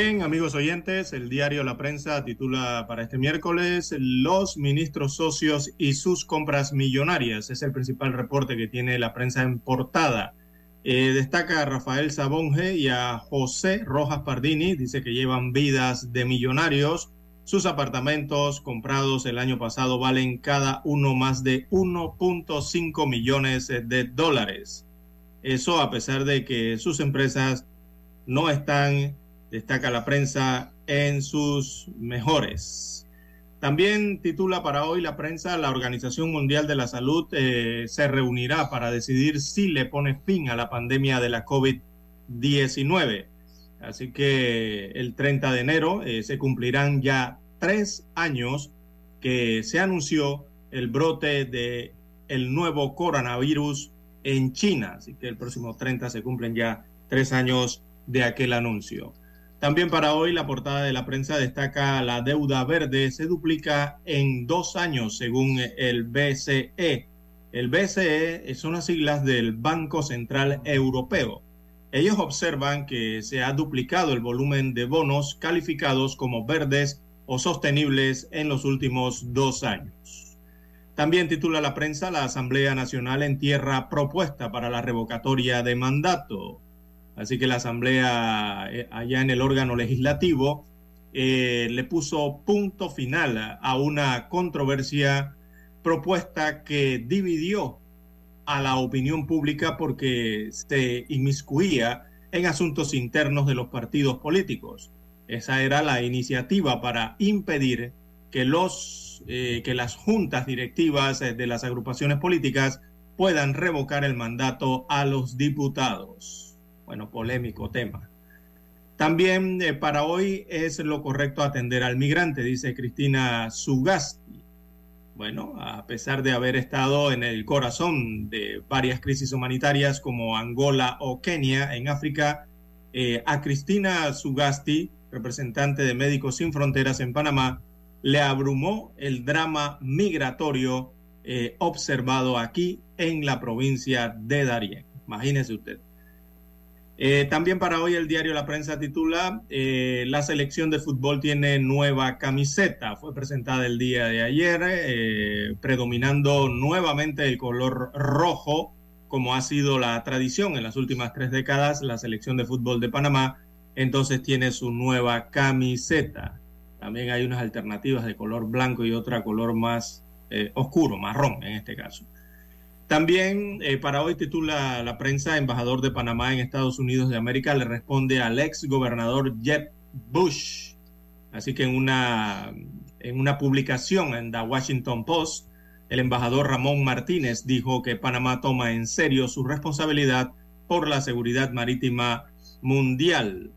Bien, amigos oyentes, el diario La Prensa titula para este miércoles Los ministros socios y sus compras millonarias. Es el principal reporte que tiene la prensa en portada. Eh, destaca a Rafael Sabonge y a José Rojas Pardini. Dice que llevan vidas de millonarios. Sus apartamentos comprados el año pasado valen cada uno más de 1.5 millones de dólares. Eso a pesar de que sus empresas no están destaca la prensa en sus mejores. También titula para hoy la prensa, la Organización Mundial de la Salud eh, se reunirá para decidir si le pone fin a la pandemia de la COVID-19. Así que el 30 de enero eh, se cumplirán ya tres años que se anunció el brote de el nuevo coronavirus en China. Así que el próximo 30 se cumplen ya tres años de aquel anuncio. También para hoy la portada de la prensa destaca la deuda verde se duplica en dos años según el BCE. El BCE son las siglas del Banco Central Europeo. Ellos observan que se ha duplicado el volumen de bonos calificados como verdes o sostenibles en los últimos dos años. También titula la prensa la Asamblea Nacional en tierra propuesta para la revocatoria de mandato. Así que la Asamblea, eh, allá en el órgano legislativo, eh, le puso punto final a una controversia propuesta que dividió a la opinión pública porque se inmiscuía en asuntos internos de los partidos políticos. Esa era la iniciativa para impedir que, los, eh, que las juntas directivas de las agrupaciones políticas puedan revocar el mandato a los diputados. Bueno, polémico tema. También eh, para hoy es lo correcto atender al migrante, dice Cristina Sugasti. Bueno, a pesar de haber estado en el corazón de varias crisis humanitarias como Angola o Kenia en África, eh, a Cristina Sugasti, representante de Médicos Sin Fronteras en Panamá, le abrumó el drama migratorio eh, observado aquí en la provincia de Darién. Imagínese usted. Eh, también para hoy el diario La Prensa titula eh, La selección de fútbol tiene nueva camiseta. Fue presentada el día de ayer, eh, predominando nuevamente el color rojo, como ha sido la tradición en las últimas tres décadas. La selección de fútbol de Panamá entonces tiene su nueva camiseta. También hay unas alternativas de color blanco y otra color más oscuro, marrón en este caso. También eh, para hoy titula la prensa, embajador de Panamá en Estados Unidos de América le responde al ex gobernador Jeb Bush. Así que en una, en una publicación en The Washington Post, El embajador Ramón Martínez dijo que Panamá toma en serio su responsabilidad por la seguridad marítima mundial.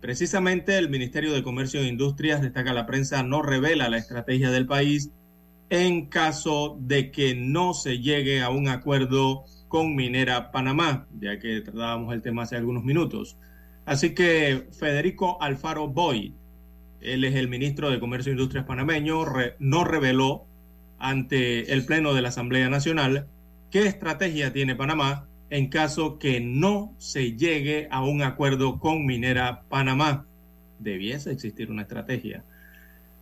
Precisamente el Ministerio de Comercio e Industrias, destaca la prensa, no revela la estrategia del país en caso de que no se llegue a un acuerdo con Minera Panamá, ya que tratábamos el tema hace algunos minutos. Así que Federico Alfaro Boy, él es el ministro de Comercio e Industrias panameño, no reveló ante el Pleno de la Asamblea Nacional qué estrategia tiene Panamá en caso que no se llegue a un acuerdo con Minera Panamá. Debiese existir una estrategia.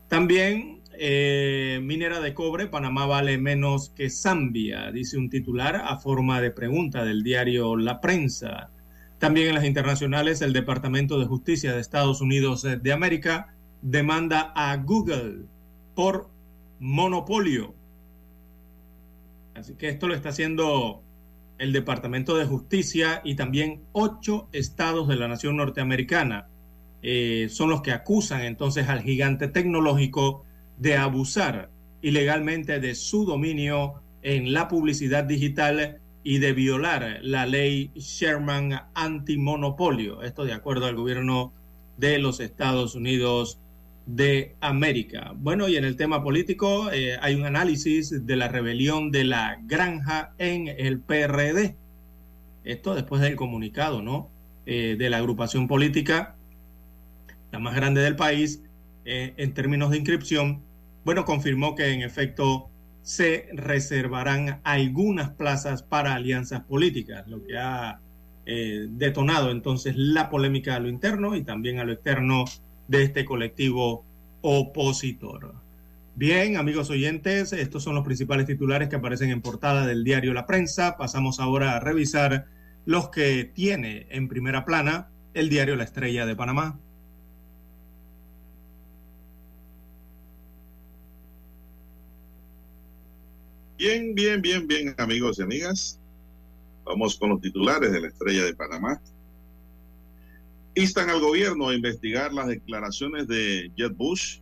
También eh, minera de cobre, Panamá vale menos que Zambia, dice un titular a forma de pregunta del diario La Prensa. También en las internacionales, el Departamento de Justicia de Estados Unidos de América demanda a Google por monopolio. Así que esto lo está haciendo el Departamento de Justicia y también ocho estados de la nación norteamericana. Eh, son los que acusan entonces al gigante tecnológico de abusar ilegalmente de su dominio en la publicidad digital y de violar la ley Sherman antimonopolio. Esto de acuerdo al gobierno de los Estados Unidos de América. Bueno, y en el tema político eh, hay un análisis de la rebelión de la granja en el PRD. Esto después del comunicado, ¿no? Eh, de la agrupación política, la más grande del país, eh, en términos de inscripción, bueno, confirmó que en efecto se reservarán algunas plazas para alianzas políticas, lo que ha detonado entonces la polémica a lo interno y también a lo externo de este colectivo opositor. Bien, amigos oyentes, estos son los principales titulares que aparecen en portada del diario La Prensa. Pasamos ahora a revisar los que tiene en primera plana el diario La Estrella de Panamá. Bien, bien, bien, bien, amigos y amigas. Vamos con los titulares de la Estrella de Panamá instan al gobierno a investigar las declaraciones de Jeb Bush.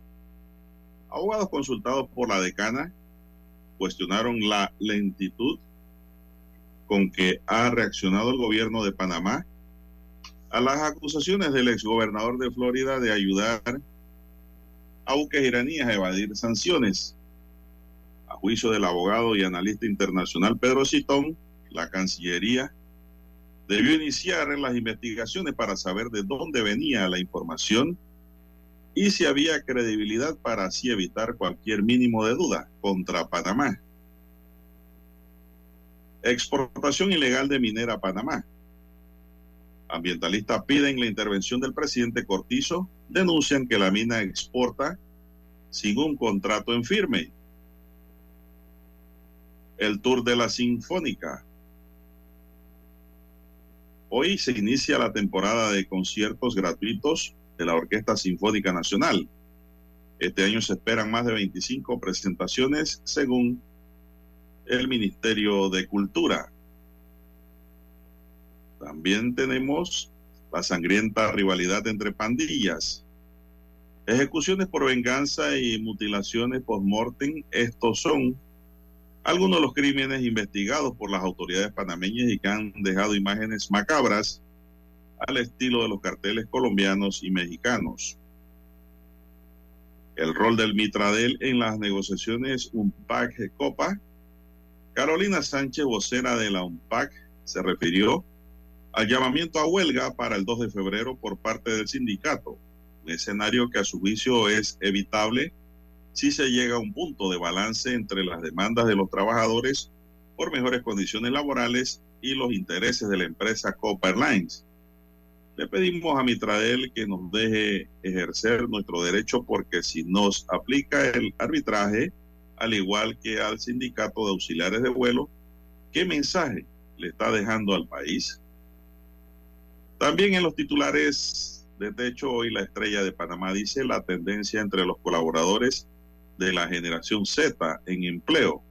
Abogados consultados por la decana cuestionaron la lentitud con que ha reaccionado el gobierno de Panamá a las acusaciones del exgobernador de Florida de ayudar a buques iraníes a evadir sanciones. Juicio del abogado y analista internacional Pedro Citón, la Cancillería debió iniciar las investigaciones para saber de dónde venía la información y si había credibilidad para así evitar cualquier mínimo de duda contra Panamá. Exportación ilegal de minera a Panamá. Ambientalistas piden la intervención del presidente Cortizo, denuncian que la mina exporta sin un contrato en firme. El tour de la Sinfónica Hoy se inicia la temporada de conciertos gratuitos de la Orquesta Sinfónica Nacional. Este año se esperan más de 25 presentaciones según el Ministerio de Cultura. También tenemos la sangrienta rivalidad entre pandillas. Ejecuciones por venganza y mutilaciones post-mortem, estos son algunos de los crímenes investigados por las autoridades panameñas y que han dejado imágenes macabras al estilo de los carteles colombianos y mexicanos. El rol del Mitradel en las negociaciones UNPAC-Copa. Carolina Sánchez, vocera de la UNPAC, se refirió al llamamiento a huelga para el 2 de febrero por parte del sindicato, un escenario que a su juicio es evitable si se llega a un punto de balance entre las demandas de los trabajadores por mejores condiciones laborales y los intereses de la empresa Copa Airlines. Le pedimos a Mitradel que nos deje ejercer nuestro derecho porque si nos aplica el arbitraje, al igual que al sindicato de auxiliares de vuelo, ¿qué mensaje le está dejando al país? También en los titulares de techo hoy la estrella de Panamá dice la tendencia entre los colaboradores de la generación Z en empleo.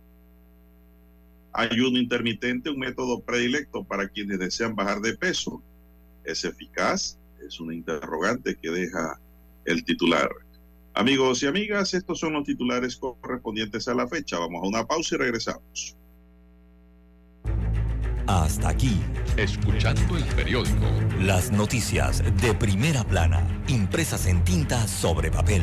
Ayuno intermitente, un método predilecto para quienes desean bajar de peso. ¿Es eficaz? Es una interrogante que deja el titular. Amigos y amigas, estos son los titulares correspondientes a la fecha. Vamos a una pausa y regresamos. Hasta aquí, escuchando el periódico. Las noticias de primera plana, impresas en tinta sobre papel.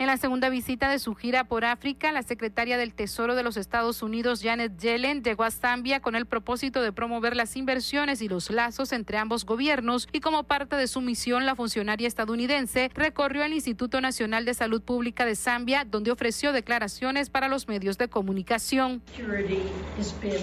En la segunda visita de su gira por África, la secretaria del Tesoro de los Estados Unidos, Janet Yellen, llegó a Zambia con el propósito de promover las inversiones y los lazos entre ambos gobiernos y como parte de su misión, la funcionaria estadounidense recorrió el Instituto Nacional de Salud Pública de Zambia, donde ofreció declaraciones para los medios de comunicación.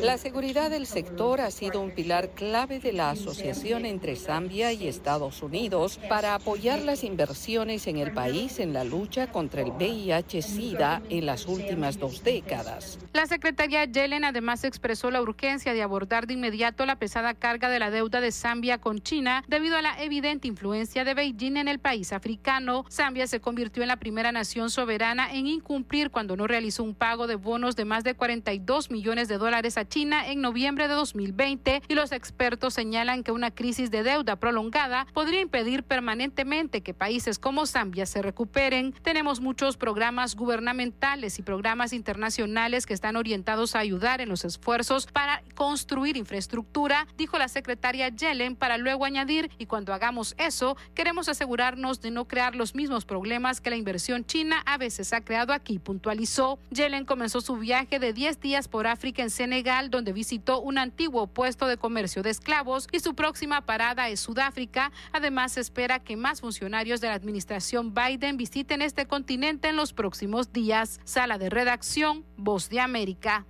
La seguridad del sector ha sido un pilar clave de la asociación entre Zambia y Estados Unidos para apoyar las inversiones en el país en la lucha contra contra el VIH-Sida en las últimas dos décadas. La secretaria Yellen además expresó la urgencia de abordar de inmediato la pesada carga de la deuda de Zambia con China debido a la evidente influencia de Beijing en el país africano. Zambia se convirtió en la primera nación soberana en incumplir cuando no realizó un pago de bonos de más de 42 millones de dólares a China en noviembre de 2020 y los expertos señalan que una crisis de deuda prolongada podría impedir permanentemente que países como Zambia se recuperen. Tenemos muchos programas gubernamentales y programas internacionales que están orientados a ayudar en los esfuerzos para construir infraestructura, dijo la secretaria Yellen, para luego añadir, y cuando hagamos eso, queremos asegurarnos de no crear los mismos problemas que la inversión china a veces ha creado aquí, puntualizó. Yellen comenzó su viaje de 10 días por África en Senegal, donde visitó un antiguo puesto de comercio de esclavos, y su próxima parada es Sudáfrica. Además, se espera que más funcionarios de la administración Biden visiten este continente en los próximos días. Sala de redacción, Voz de América.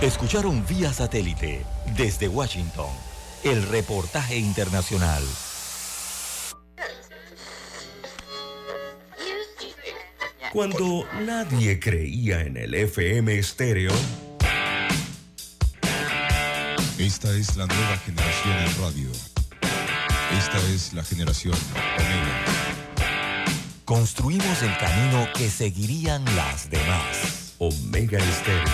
Escucharon vía satélite desde Washington el reportaje internacional. Cuando nadie creía en el FM estéreo. Esta es la nueva generación en radio. Esta es la generación Omega. Construimos el camino que seguirían las demás. Omega Estéreo.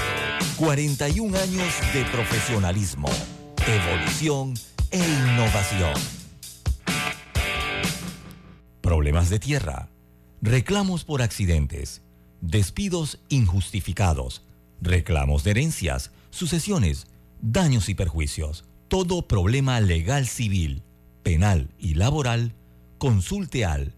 41 años de profesionalismo, evolución e innovación. Problemas de tierra, reclamos por accidentes, despidos injustificados, reclamos de herencias, sucesiones, daños y perjuicios. Todo problema legal civil, penal y laboral, consulte al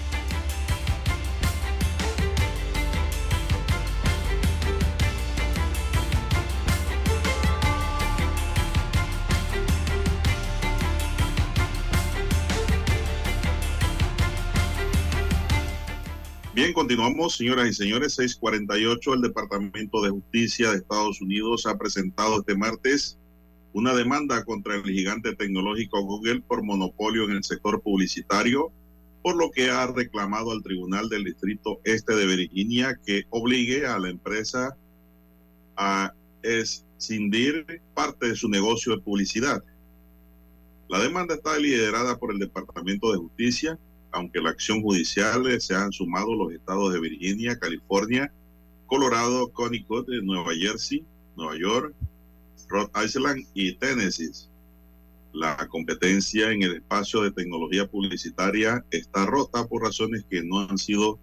Bien, continuamos, señoras y señores. 648, el Departamento de Justicia de Estados Unidos ha presentado este martes una demanda contra el gigante tecnológico Google por monopolio en el sector publicitario, por lo que ha reclamado al Tribunal del Distrito Este de Virginia que obligue a la empresa a escindir parte de su negocio de publicidad. La demanda está liderada por el Departamento de Justicia, aunque la acción judicial se han sumado los estados de Virginia, California, Colorado, Connecticut, Nueva Jersey, Nueva York, Rhode Island y Tennessee. La competencia en el espacio de tecnología publicitaria está rota por razones que no han sido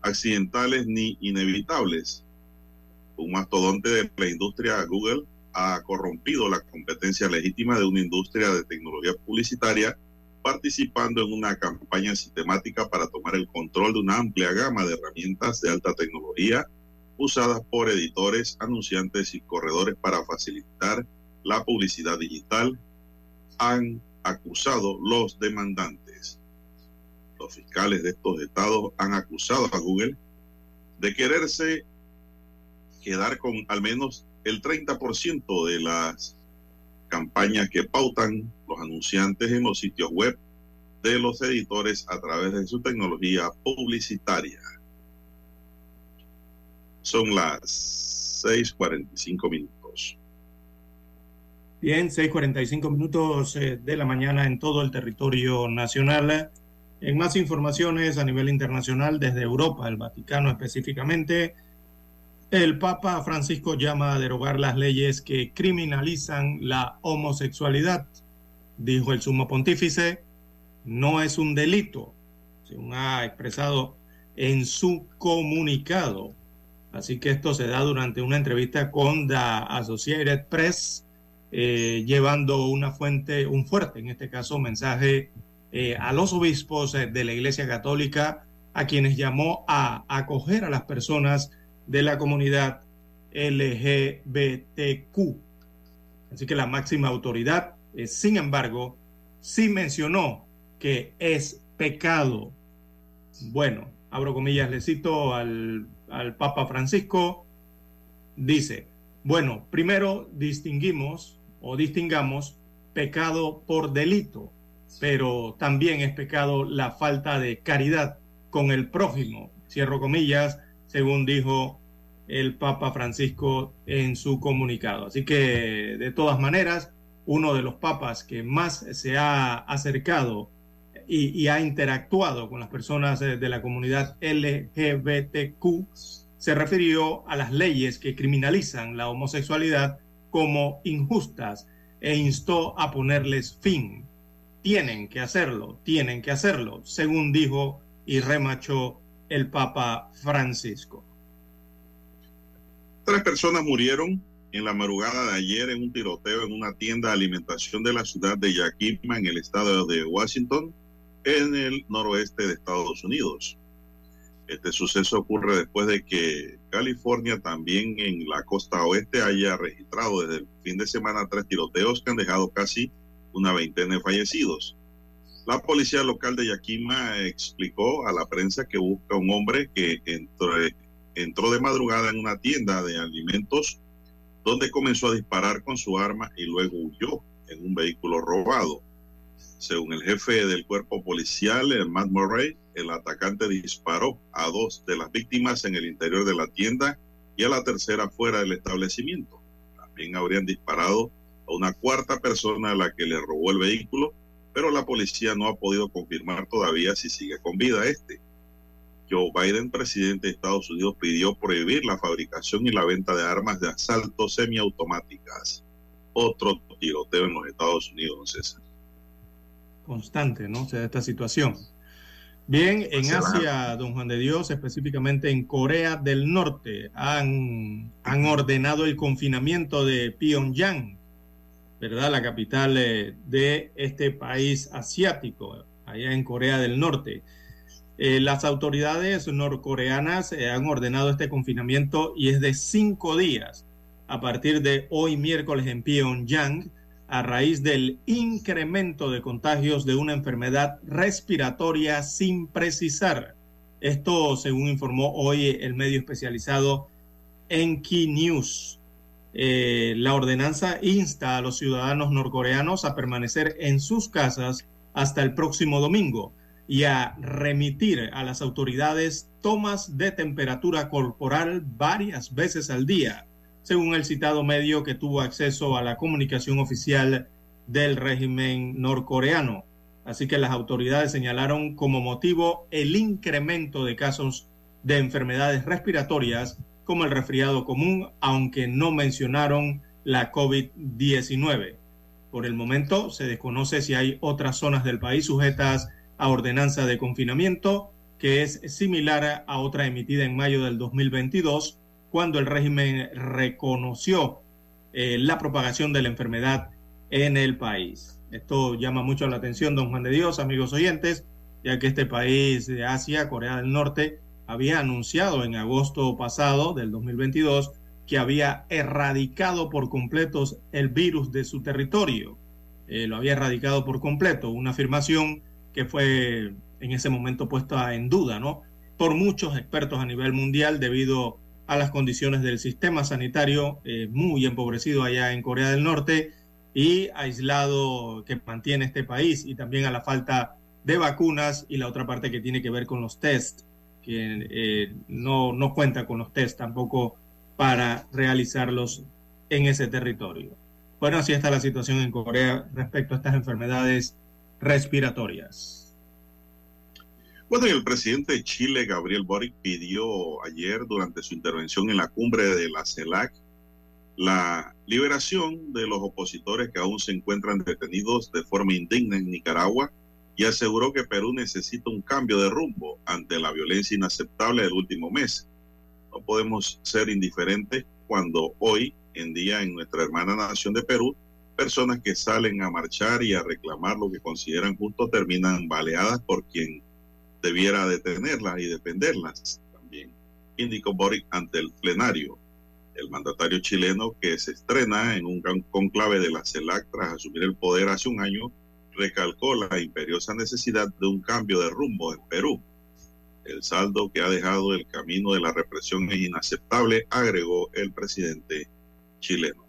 accidentales ni inevitables. Un mastodonte de la industria Google ha corrompido la competencia legítima de una industria de tecnología publicitaria participando en una campaña sistemática para tomar el control de una amplia gama de herramientas de alta tecnología usadas por editores, anunciantes y corredores para facilitar la publicidad digital, han acusado los demandantes. Los fiscales de estos estados han acusado a Google de quererse quedar con al menos el 30% de las campañas que pautan los anunciantes en los sitios web de los editores a través de su tecnología publicitaria. Son las 6:45 minutos. Bien, 6:45 minutos eh, de la mañana en todo el territorio nacional. En más informaciones a nivel internacional desde Europa, el Vaticano específicamente, el Papa Francisco llama a derogar las leyes que criminalizan la homosexualidad. Dijo el sumo pontífice, no es un delito, según ha expresado en su comunicado. Así que esto se da durante una entrevista con The Associated Press, eh, llevando una fuente, un fuerte, en este caso, mensaje eh, a los obispos eh, de la Iglesia Católica, a quienes llamó a acoger a las personas de la comunidad LGBTQ. Así que la máxima autoridad, sin embargo, sí mencionó que es pecado. Bueno, abro comillas, le cito al al Papa Francisco, dice, bueno, primero distinguimos o distingamos pecado por delito, pero también es pecado la falta de caridad con el prójimo, cierro comillas, según dijo el Papa Francisco en su comunicado. Así que, de todas maneras, uno de los papas que más se ha acercado y, ha interactuado con las personas de la comunidad LGBTQ, se refirió a las leyes que criminalizan la homosexualidad como injustas e instó a ponerles fin. Tienen que hacerlo, tienen que hacerlo, según dijo y remachó el Papa Francisco. Tres personas murieron en la madrugada de ayer en un tiroteo en una tienda de alimentación de la ciudad de Yakima, en el estado de Washington, en el noroeste de Estados Unidos. Este suceso ocurre después de que California también en la costa oeste haya registrado desde el fin de semana tres tiroteos que han dejado casi una veintena de fallecidos. La policía local de Yakima explicó a la prensa que busca un hombre que entró, entró de madrugada en una tienda de alimentos donde comenzó a disparar con su arma y luego huyó en un vehículo robado. Según el jefe del cuerpo policial, Matt Murray, el atacante disparó a dos de las víctimas en el interior de la tienda y a la tercera fuera del establecimiento. También habrían disparado a una cuarta persona a la que le robó el vehículo, pero la policía no ha podido confirmar todavía si sigue con vida este. Joe Biden, presidente de Estados Unidos, pidió prohibir la fabricación y la venta de armas de asalto semiautomáticas. Otro tiroteo en los Estados Unidos, César constante, ¿no? O sea, esta situación. Bien, en Asia, don Juan de Dios, específicamente en Corea del Norte, han, han ordenado el confinamiento de Pyongyang, ¿verdad? La capital eh, de este país asiático, allá en Corea del Norte. Eh, las autoridades norcoreanas eh, han ordenado este confinamiento y es de cinco días a partir de hoy miércoles en Pyongyang a raíz del incremento de contagios de una enfermedad respiratoria sin precisar. Esto según informó hoy el medio especializado Enki News. Eh, la ordenanza insta a los ciudadanos norcoreanos a permanecer en sus casas hasta el próximo domingo y a remitir a las autoridades tomas de temperatura corporal varias veces al día según el citado medio que tuvo acceso a la comunicación oficial del régimen norcoreano. Así que las autoridades señalaron como motivo el incremento de casos de enfermedades respiratorias como el resfriado común, aunque no mencionaron la COVID-19. Por el momento se desconoce si hay otras zonas del país sujetas a ordenanza de confinamiento, que es similar a otra emitida en mayo del 2022, cuando el régimen reconoció eh, la propagación de la enfermedad en el país. Esto llama mucho la atención, don Juan de Dios, amigos oyentes, ya que este país de Asia, Corea del Norte, había anunciado en agosto pasado del 2022 que había erradicado por completo el virus de su territorio. Eh, lo había erradicado por completo, una afirmación que fue en ese momento puesta en duda, ¿no? Por muchos expertos a nivel mundial debido a las condiciones del sistema sanitario eh, muy empobrecido allá en Corea del Norte y aislado que mantiene este país y también a la falta de vacunas y la otra parte que tiene que ver con los test, que eh, no, no cuenta con los test tampoco para realizarlos en ese territorio. Bueno, así está la situación en Corea respecto a estas enfermedades respiratorias. Bueno, el presidente de Chile, Gabriel Boric, pidió ayer durante su intervención en la cumbre de la CELAC la liberación de los opositores que aún se encuentran detenidos de forma indigna en Nicaragua y aseguró que Perú necesita un cambio de rumbo ante la violencia inaceptable del último mes. No podemos ser indiferentes cuando hoy en día en nuestra hermana nación de Perú, personas que salen a marchar y a reclamar lo que consideran justo terminan baleadas por quien debiera detenerlas y defenderlas también, indicó Boric ante el plenario. El mandatario chileno que se estrena en un conclave de la CELAC tras asumir el poder hace un año, recalcó la imperiosa necesidad de un cambio de rumbo en Perú. El saldo que ha dejado el camino de la represión es inaceptable, agregó el presidente chileno.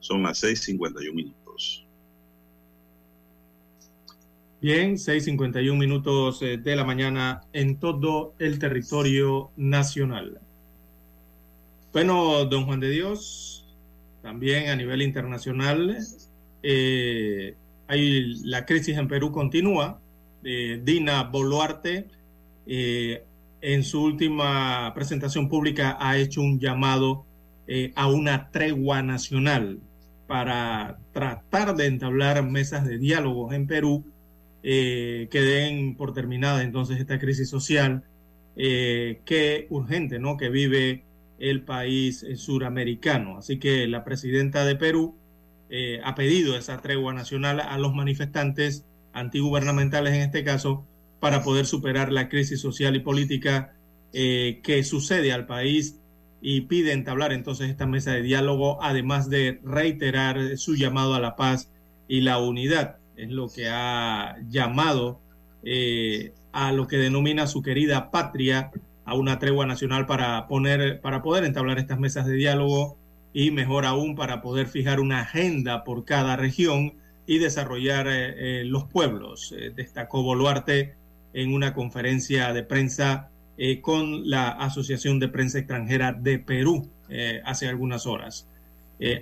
Son las 6:51 minutos. Bien, 6:51 minutos eh, de la mañana en todo el territorio nacional. Bueno, don Juan de Dios, también a nivel internacional, eh, hay, la crisis en Perú continúa. Eh, Dina Boluarte, en su última presentación pública, ha hecho un llamado a una tregua nacional para tratar de entablar mesas de diálogo en Perú eh, que den por terminada entonces esta crisis social eh, que urgente, ¿no? Que vive el país eh, suramericano. Así que la presidenta de Perú eh, ha pedido esa tregua nacional a los manifestantes antigubernamentales en este caso para poder superar la crisis social y política que sucede al país y pide entablar entonces esta mesa de diálogo, además de reiterar su llamado a la paz y la unidad. Es lo que ha llamado eh, a lo que denomina su querida patria a una tregua nacional para poner para poder entablar estas mesas de diálogo y mejor aún para poder fijar una agenda por cada región y desarrollar eh, eh, los pueblos. destacó Boluarte en una conferencia de prensa con la Asociación de Prensa Extranjera de Perú hace algunas horas.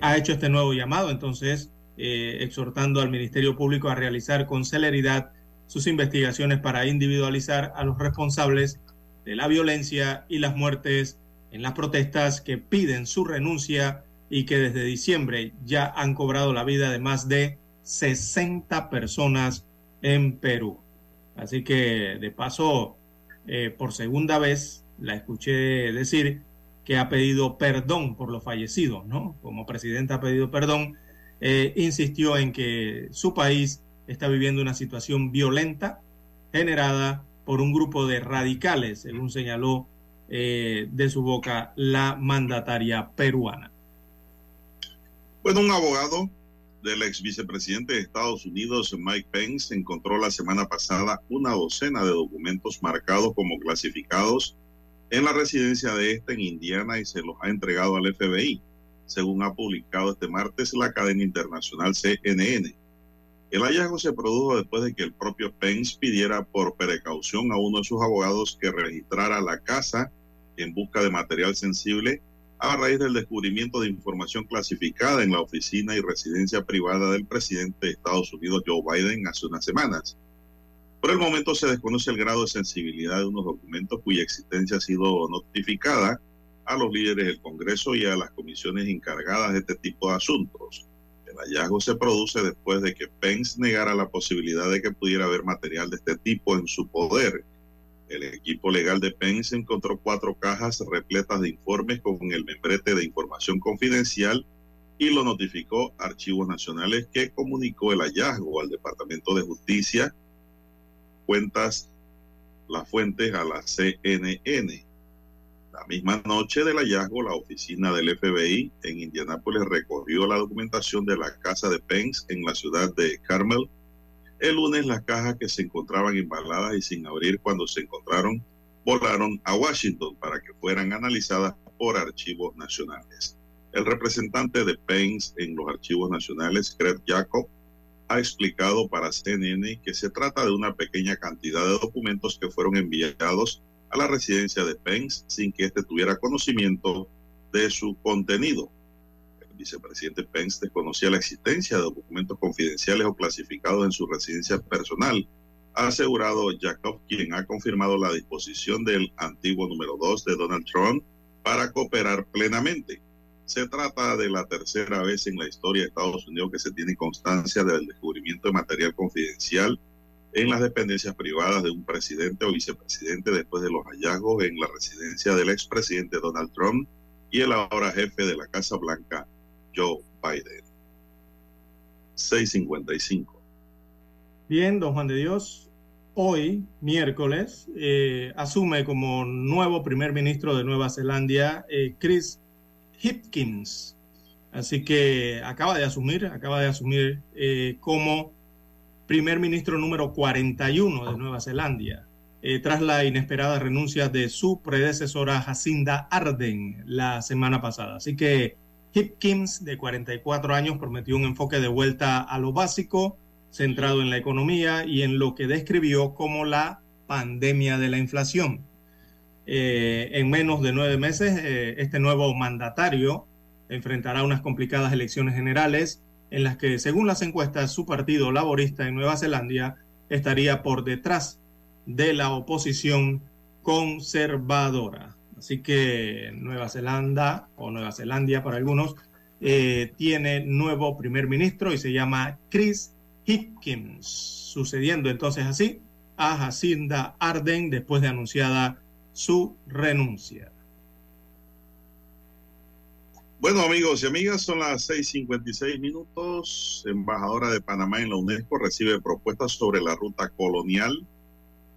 ha hecho este nuevo llamado entonces eh, exhortando al Ministerio Público a realizar con celeridad sus investigaciones para individualizar a los responsables de la violencia y las muertes en las protestas que piden su renuncia y que desde diciembre ya han cobrado la vida de más de 60 personas en Perú. Así que de paso, eh, por segunda vez, la escuché decir que ha pedido perdón por los fallecidos, ¿no? Como presidenta ha pedido perdón eh, insistió en que su país está viviendo una situación violenta generada por un grupo de radicales, según señaló eh, de su boca la mandataria peruana. Bueno, un abogado del ex vicepresidente de Estados Unidos, Mike Pence, encontró la semana pasada una docena de documentos marcados como clasificados en la residencia de este en Indiana y se los ha entregado al FBI según ha publicado este martes la cadena internacional CNN. El hallazgo se produjo después de que el propio Pence pidiera por precaución a uno de sus abogados que registrara la casa en busca de material sensible a raíz del descubrimiento de información clasificada en la oficina y residencia privada del presidente de Estados Unidos, Joe Biden, hace unas semanas. Por el momento se desconoce el grado de sensibilidad de unos documentos cuya existencia ha sido notificada a los líderes del Congreso y a las comisiones encargadas de este tipo de asuntos. El hallazgo se produce después de que Pence negara la posibilidad de que pudiera haber material de este tipo en su poder. El equipo legal de Pence encontró cuatro cajas repletas de informes con el membrete de información confidencial y lo notificó a Archivos Nacionales que comunicó el hallazgo al Departamento de Justicia, cuentas las fuentes a la CNN. La misma noche del hallazgo, la oficina del FBI en Indianápolis recorrió la documentación de la casa de Pence en la ciudad de Carmel. El lunes las cajas que se encontraban embaladas y sin abrir cuando se encontraron volaron a Washington para que fueran analizadas por archivos nacionales. El representante de Pence en los archivos nacionales, Craig Jacob, ha explicado para CNN que se trata de una pequeña cantidad de documentos que fueron enviados a la residencia de Pence sin que éste tuviera conocimiento de su contenido. El vicepresidente Pence desconocía la existencia de documentos confidenciales o clasificados en su residencia personal, ha asegurado Jacob, quien ha confirmado la disposición del antiguo número 2 de Donald Trump para cooperar plenamente. Se trata de la tercera vez en la historia de Estados Unidos que se tiene constancia del descubrimiento de material confidencial en las dependencias privadas de un presidente o vicepresidente después de los hallazgos en la residencia del expresidente Donald Trump y el ahora jefe de la Casa Blanca, Joe Biden. 655. Bien, don Juan de Dios, hoy, miércoles, eh, asume como nuevo primer ministro de Nueva Zelanda eh, Chris Hipkins. Así que acaba de asumir, acaba de asumir eh, como primer ministro número 41 de Nueva Zelanda, eh, tras la inesperada renuncia de su predecesora Jacinda Arden la semana pasada. Así que Hipkins, de 44 años, prometió un enfoque de vuelta a lo básico, centrado en la economía y en lo que describió como la pandemia de la inflación. Eh, en menos de nueve meses, eh, este nuevo mandatario enfrentará unas complicadas elecciones generales en las que, según las encuestas, su partido laborista en Nueva Zelanda estaría por detrás de la oposición conservadora. Así que Nueva Zelanda, o Nueva Zelandia para algunos, eh, tiene nuevo primer ministro y se llama Chris Hipkins, sucediendo entonces así a Jacinda Arden después de anunciada su renuncia. Bueno, amigos y amigas, son las 6:56 minutos. Embajadora de Panamá en la UNESCO recibe propuestas sobre la ruta colonial.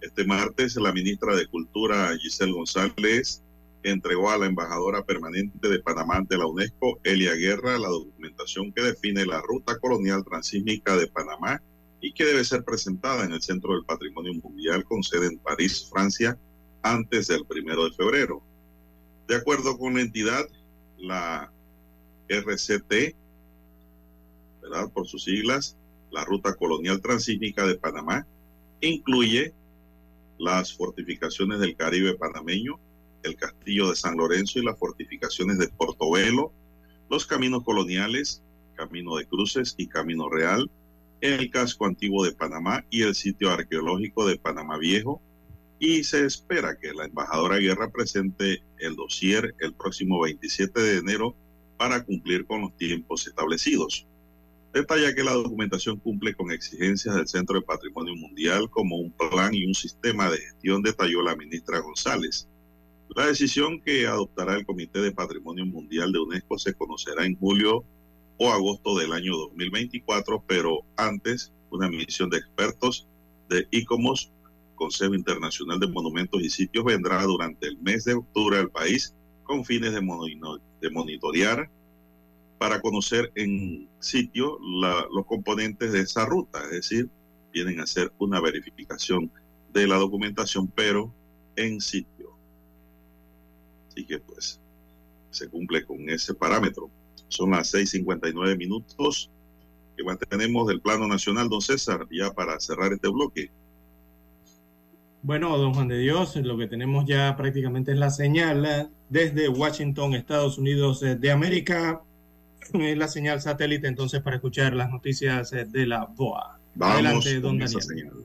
Este martes, la ministra de Cultura, Giselle González, entregó a la embajadora permanente de Panamá ante la UNESCO, Elia Guerra, la documentación que define la ruta colonial transísmica de Panamá y que debe ser presentada en el Centro del Patrimonio Mundial con sede en París, Francia, antes del primero de febrero. De acuerdo con la entidad, la RCT, ¿verdad? Por sus siglas, la Ruta Colonial Transísmica de Panamá, incluye las fortificaciones del Caribe panameño, el Castillo de San Lorenzo y las fortificaciones de Portobelo, los caminos coloniales, Camino de Cruces y Camino Real, el casco antiguo de Panamá y el sitio arqueológico de Panamá Viejo, y se espera que la embajadora Guerra presente el dossier el próximo 27 de enero para cumplir con los tiempos establecidos. Detalla que la documentación cumple con exigencias del Centro de Patrimonio Mundial como un plan y un sistema de gestión, detalló la ministra González. La decisión que adoptará el Comité de Patrimonio Mundial de UNESCO se conocerá en julio o agosto del año 2024, pero antes una misión de expertos de ICOMOS Consejo Internacional de Monumentos y Sitios vendrá durante el mes de octubre al país con fines de, de monitorear para conocer en sitio los componentes de esa ruta, es decir, vienen a hacer una verificación de la documentación, pero en sitio. Así que pues se cumple con ese parámetro. Son las 6.59 minutos que mantenemos del Plano Nacional, don César, ya para cerrar este bloque. Bueno, don Juan de Dios, lo que tenemos ya prácticamente es la señal eh, desde Washington, Estados Unidos eh, de América. Es la señal satélite entonces para escuchar las noticias eh, de la BOA. Vamos Adelante, don Daniel.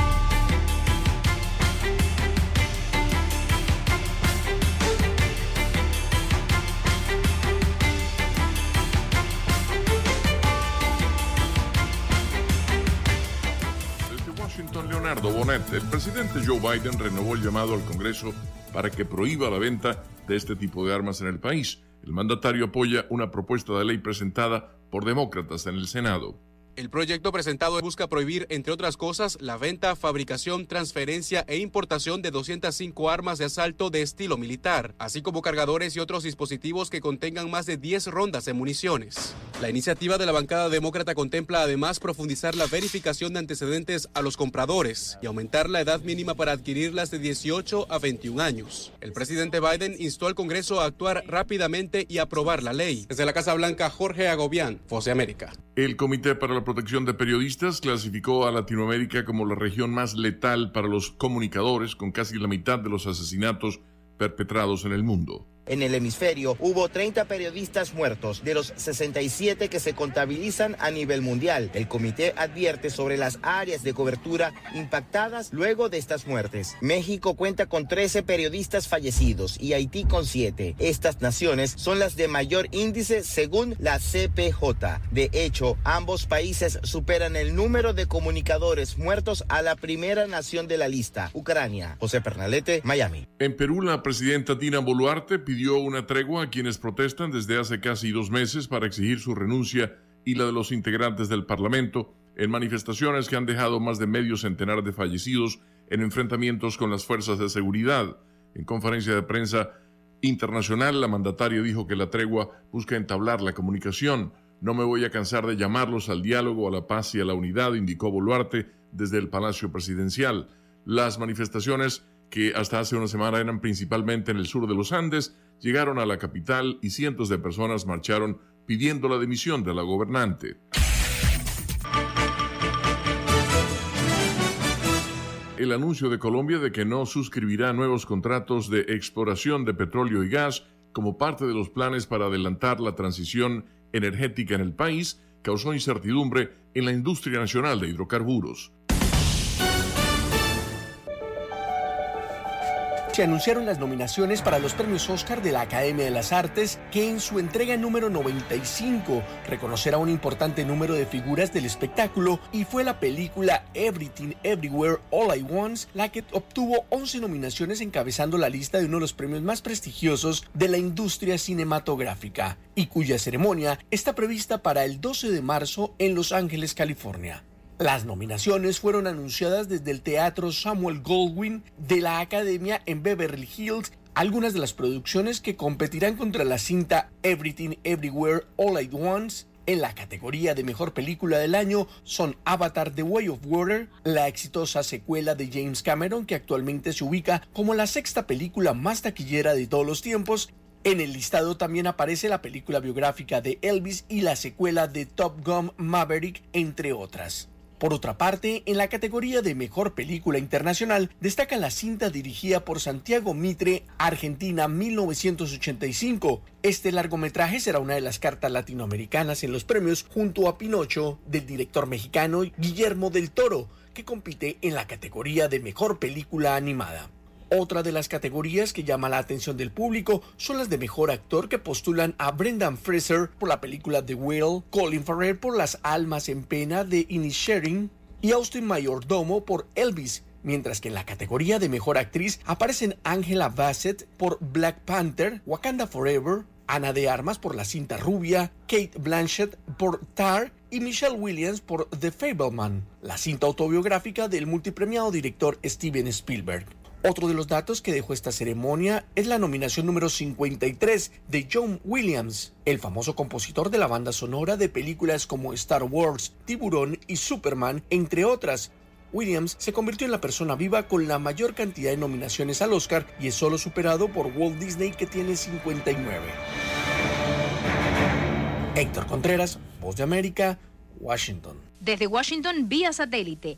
Washington, Leonardo Bonet, el presidente Joe Biden renovó el llamado al Congreso para que prohíba la venta de este tipo de armas en el país. El mandatario apoya una propuesta de ley presentada por demócratas en el Senado. El proyecto presentado busca prohibir, entre otras cosas, la venta, fabricación, transferencia e importación de 205 armas de asalto de estilo militar, así como cargadores y otros dispositivos que contengan más de 10 rondas de municiones. La iniciativa de la bancada demócrata contempla además profundizar la verificación de antecedentes a los compradores y aumentar la edad mínima para adquirirlas de 18 a 21 años. El presidente Biden instó al Congreso a actuar rápidamente y aprobar la ley. Desde la Casa Blanca, Jorge Agobián, de América. El Comité para Protección de Periodistas clasificó a Latinoamérica como la región más letal para los comunicadores, con casi la mitad de los asesinatos perpetrados en el mundo. En el hemisferio hubo 30 periodistas muertos de los 67 que se contabilizan a nivel mundial. El comité advierte sobre las áreas de cobertura impactadas luego de estas muertes. México cuenta con 13 periodistas fallecidos y Haití con 7. Estas naciones son las de mayor índice según la CPJ. De hecho, ambos países superan el número de comunicadores muertos a la primera nación de la lista, Ucrania. José Pernalete, Miami. En Perú, la presidenta Dina Boluarte pidió una tregua a quienes protestan desde hace casi dos meses para exigir su renuncia y la de los integrantes del Parlamento en manifestaciones que han dejado más de medio centenar de fallecidos en enfrentamientos con las fuerzas de seguridad. En conferencia de prensa internacional, la mandataria dijo que la tregua busca entablar la comunicación. No me voy a cansar de llamarlos al diálogo, a la paz y a la unidad, indicó Boluarte desde el Palacio Presidencial. Las manifestaciones que hasta hace una semana eran principalmente en el sur de los Andes, llegaron a la capital y cientos de personas marcharon pidiendo la dimisión de la gobernante. El anuncio de Colombia de que no suscribirá nuevos contratos de exploración de petróleo y gas como parte de los planes para adelantar la transición energética en el país causó incertidumbre en la industria nacional de hidrocarburos. Se anunciaron las nominaciones para los premios Oscar de la Academia de las Artes, que en su entrega número 95 reconocerá un importante número de figuras del espectáculo y fue la película Everything Everywhere All at Once la que obtuvo 11 nominaciones encabezando la lista de uno de los premios más prestigiosos de la industria cinematográfica y cuya ceremonia está prevista para el 12 de marzo en Los Ángeles, California. Las nominaciones fueron anunciadas desde el Teatro Samuel Goldwyn de la Academia en Beverly Hills. Algunas de las producciones que competirán contra la cinta Everything Everywhere All at Once en la categoría de mejor película del año son Avatar The Way of Water, la exitosa secuela de James Cameron que actualmente se ubica como la sexta película más taquillera de todos los tiempos. En el listado también aparece la película biográfica de Elvis y la secuela de Top Gun Maverick, entre otras. Por otra parte, en la categoría de Mejor Película Internacional destaca la cinta dirigida por Santiago Mitre, Argentina 1985. Este largometraje será una de las cartas latinoamericanas en los premios junto a Pinocho del director mexicano Guillermo del Toro, que compite en la categoría de Mejor Película Animada. Otra de las categorías que llama la atención del público son las de mejor actor que postulan a Brendan Fraser por la película The Whale, Colin Farrell por Las Almas en Pena de Inisherin y Austin Mayordomo por Elvis, mientras que en la categoría de mejor actriz aparecen Angela Bassett por Black Panther, Wakanda Forever, Ana de Armas por La cinta rubia, Kate Blanchett por Tar y Michelle Williams por The Fableman, la cinta autobiográfica del multipremiado director Steven Spielberg. Otro de los datos que dejó esta ceremonia es la nominación número 53 de John Williams, el famoso compositor de la banda sonora de películas como Star Wars, Tiburón y Superman, entre otras. Williams se convirtió en la persona viva con la mayor cantidad de nominaciones al Oscar y es solo superado por Walt Disney que tiene 59. Héctor Contreras, Voz de América, Washington. Desde Washington vía satélite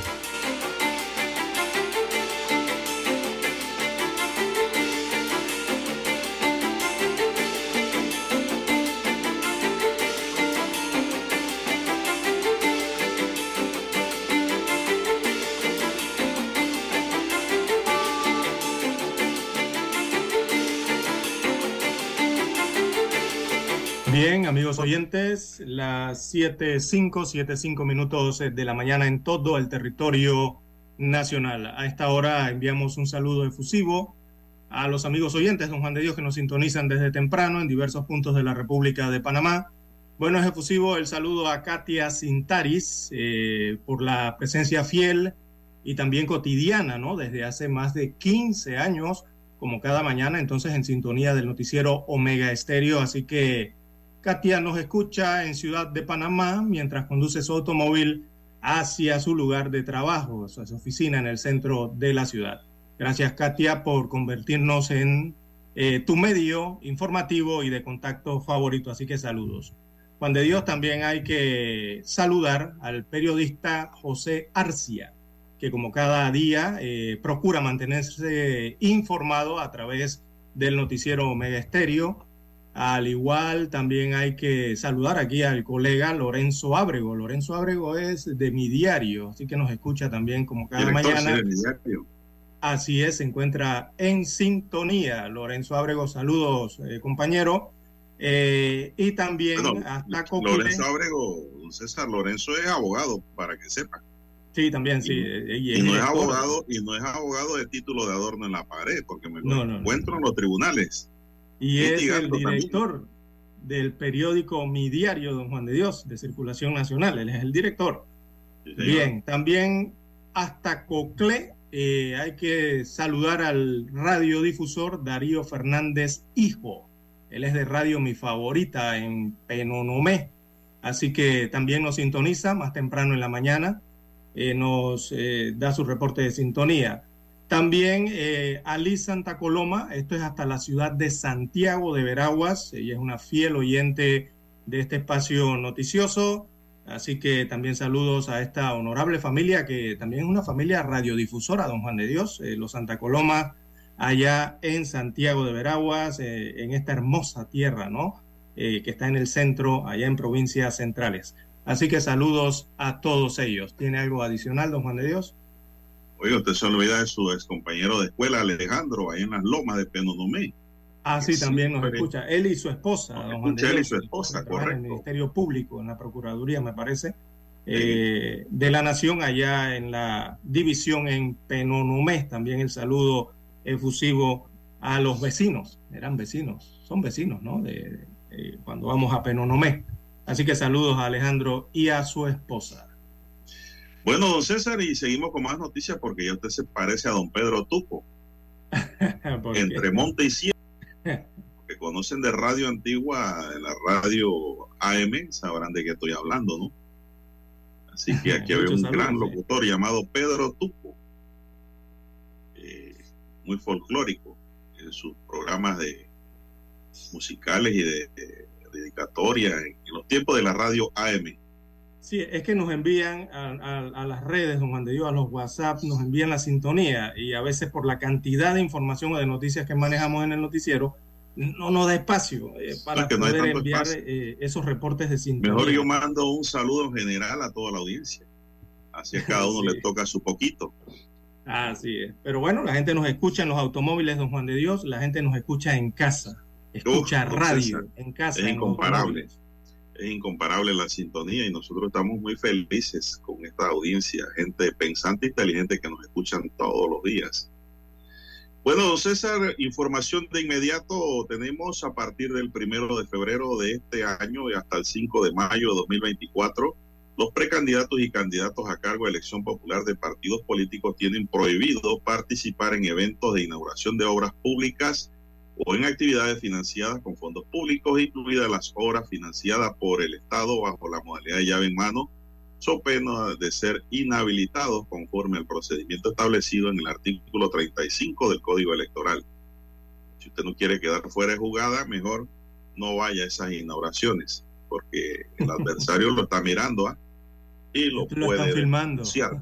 Oyentes, las 7.5, 7.5 minutos de la mañana en todo el territorio nacional. A esta hora enviamos un saludo efusivo a los amigos oyentes, don Juan de Dios, que nos sintonizan desde temprano en diversos puntos de la República de Panamá. Bueno, es efusivo el saludo a Katia Sintaris eh, por la presencia fiel y también cotidiana, ¿no? Desde hace más de 15 años, como cada mañana, entonces en sintonía del noticiero Omega Estéreo. Así que Katia nos escucha en Ciudad de Panamá mientras conduce su automóvil hacia su lugar de trabajo, su oficina en el centro de la ciudad. Gracias, Katia, por convertirnos en eh, tu medio informativo y de contacto favorito. Así que saludos. Juan de Dios, también hay que saludar al periodista José Arcia, que como cada día eh, procura mantenerse informado a través del noticiero Omega Estéreo al igual, también hay que saludar aquí al colega Lorenzo Ábrego. Lorenzo Ábrego es de mi diario, así que nos escucha también como cada mañana. Así es, se encuentra en sintonía. Lorenzo Ábrego, saludos, eh, compañero. Eh, y también hasta Lorenzo Ábrego, César Lorenzo es abogado, para que sepa. Sí, también, sí. Y, eh, no es abogado, y no es abogado de título de adorno en la pared, porque me lo encuentro en los tribunales. Y es el director del periódico Mi Diario, don Juan de Dios, de Circulación Nacional. Él es el director. Bien, también hasta Coclé eh, hay que saludar al radiodifusor Darío Fernández Hijo. Él es de Radio Mi Favorita en Penonomé. Así que también nos sintoniza más temprano en la mañana. Eh, nos eh, da su reporte de sintonía. También eh, Ali Santa Coloma, esto es hasta la ciudad de Santiago de Veraguas, ella es una fiel oyente de este espacio noticioso, así que también saludos a esta honorable familia que también es una familia radiodifusora, don Juan de Dios, eh, los Santa Coloma, allá en Santiago de Veraguas, eh, en esta hermosa tierra, ¿no? que está en el centro, allá en provincias centrales. Así que saludos a todos ellos. ¿Tiene algo adicional, don Juan de Dios? Oye, usted se olvida de su ex compañero de escuela, Alejandro, ahí en las lomas de Penonomé. Ah, sí, también nos escucha. Él y su esposa, don Juan Él y su esposa, correcto. En el Ministerio Público, en la Procuraduría, me parece, eh, de la Nación, allá en la división en Penonomé. También el saludo efusivo a los vecinos. Eran vecinos, son vecinos, ¿no? De, cuando vamos a Penonomé. Así que saludos a Alejandro y a su esposa. Bueno, don César, y seguimos con más noticias porque ya usted se parece a don Pedro Tupo. Entre Monte y Sierra. que conocen de radio antigua, de la radio AM, sabrán de qué estoy hablando, ¿no? Así que aquí había un gran locutor llamado Pedro Tuco, eh, muy folclórico en sus programas de musicales y de, dedicatoria en, los tiempos de la radio AM. Sí, es que nos envían a, las redes, don Juan de Dios, a los WhatsApp, nos envían la sintonía y a veces por la cantidad de información o de noticias que manejamos en el noticiero, no nos da espacio eh, para poder enviar eh, esos reportes de sintonía. Mejor yo mando un saludo general a toda la audiencia. Así a cada uno le toca su poquito. Así es. Pero bueno, la gente nos escucha en los automóviles, don Juan de Dios, la gente nos escucha en casa, escucha radio en casa. Es incomparable. Es incomparable la sintonía y nosotros estamos muy felices con esta audiencia, gente pensante e inteligente que nos escuchan todos los días. Bueno, César, información de inmediato tenemos a partir del primero de febrero de este año y hasta el 5 de mayo de 2024 los precandidatos y candidatos a cargo de elección popular de partidos políticos tienen prohibido participar en eventos de inauguración de obras públicas o en actividades financiadas con fondos públicos, incluidas las obras financiadas por el Estado bajo la modalidad de llave en mano, so pena de ser inhabilitados conforme al procedimiento establecido en el artículo 35 del Código Electoral. Si usted no quiere quedar fuera de jugada, mejor no vaya a esas inauguraciones porque el adversario lo está mirando ¿ah? y lo, puede denunciar.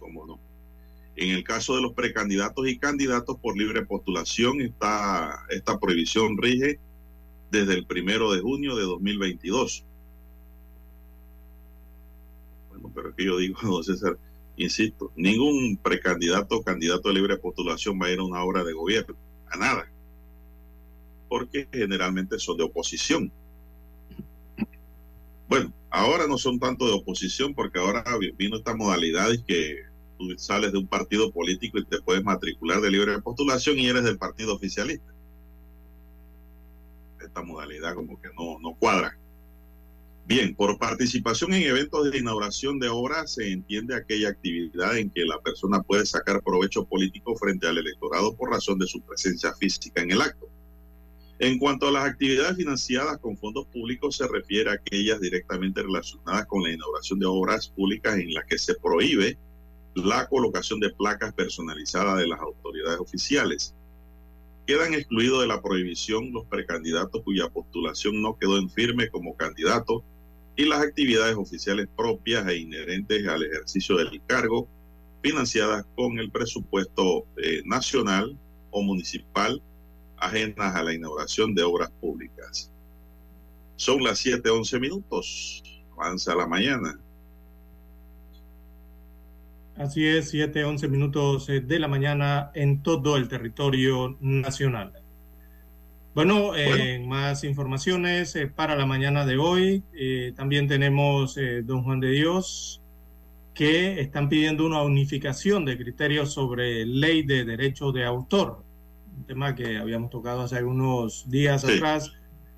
¿Cómo no? En el caso de los precandidatos y candidatos por libre postulación, está, esta prohibición rige desde el primero de junio de 2022. Bueno, pero que yo digo, no César, insisto, ningún precandidato o candidato de libre postulación va a ir a una obra de gobierno, a nada, porque generalmente son de oposición. Bueno, ahora no son tanto de oposición porque ahora vino esta modalidad que tú sales de un partido político y te puedes matricular de libre postulación y eres del partido oficialista. Esta modalidad como que no, no cuadra. Bien, por participación en eventos de inauguración de obras se entiende aquella actividad en que la persona puede sacar provecho político frente al electorado por razón de su presencia física en el acto. En cuanto a las actividades financiadas con fondos públicos, se refiere a aquellas directamente relacionadas con la inauguración de obras públicas en las que se prohíbe la colocación de placas personalizadas de las autoridades oficiales. Quedan excluidos de la prohibición los precandidatos cuya postulación no quedó en firme como candidato y las actividades oficiales propias e inherentes al ejercicio del cargo financiadas con el presupuesto eh, nacional o municipal ajenas a la inauguración de obras públicas. Son las 7:11 minutos. Avanza la mañana. Así es, 7:11 minutos eh, de la mañana en todo el territorio nacional. Bueno, eh, más informaciones eh, para la mañana de hoy. también tenemos, don Juan de Dios, que están pidiendo una unificación de criterios sobre ley de derecho de autor un tema que habíamos tocado hace algunos días atrás,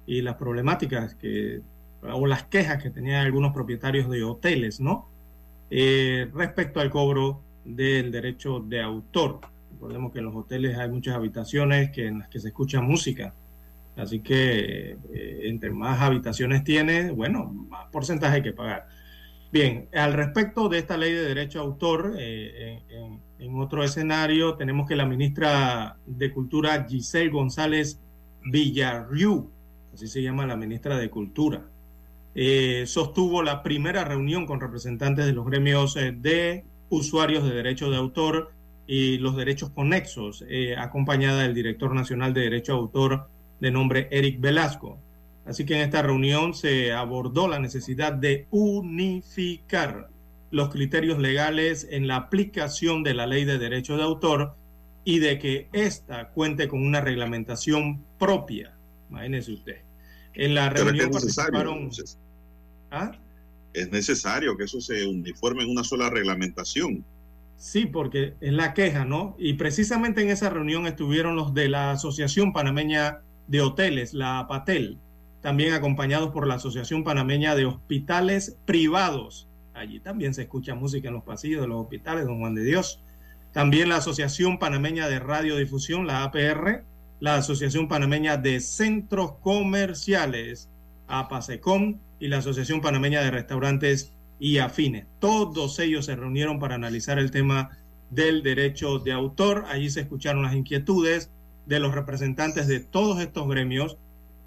y las problemáticas que, o las quejas que tenían algunos propietarios de hoteles, ¿no? Eh, respecto al cobro del derecho de autor. Recordemos que en los hoteles hay muchas habitaciones que, en las que se escucha música. Así que eh, entre más habitaciones tiene, bueno, más porcentaje hay que pagar. Bien, al respecto de esta ley de derecho de autor, eh, en, otro escenario tenemos que la ministra de Cultura Giselle González Villarriu, así se llama la ministra de Cultura, eh, sostuvo la primera reunión con representantes de los gremios eh, de usuarios de derecho de autor y los derechos conexos, acompañada del director nacional de derecho de autor de nombre Eric Velasco. Así que en esta reunión se abordó la necesidad de unificar los criterios legales en la aplicación de la ley de derecho de autor y de que ésta cuente con una reglamentación propia. Imagínese usted. En la reunión participaron... ¿Ah? Es necesario que eso se uniforme en una sola reglamentación. Sí, porque es la queja, ¿no? Y precisamente en esa reunión estuvieron los de la Asociación Panameña de Hoteles, la APATEL, también acompañados por la Asociación Panameña de Hospitales Privados. Allí también se escucha música en los pasillos de los hospitales, don Juan de Dios. También la Asociación Panameña de Radiodifusión, la APR, la Asociación Panameña de Centros Comerciales, APASECOM, y la Asociación Panameña de Restaurantes y afines. Todos ellos se reunieron para analizar el tema del derecho de autor. Allí se escucharon las inquietudes de los representantes de todos estos gremios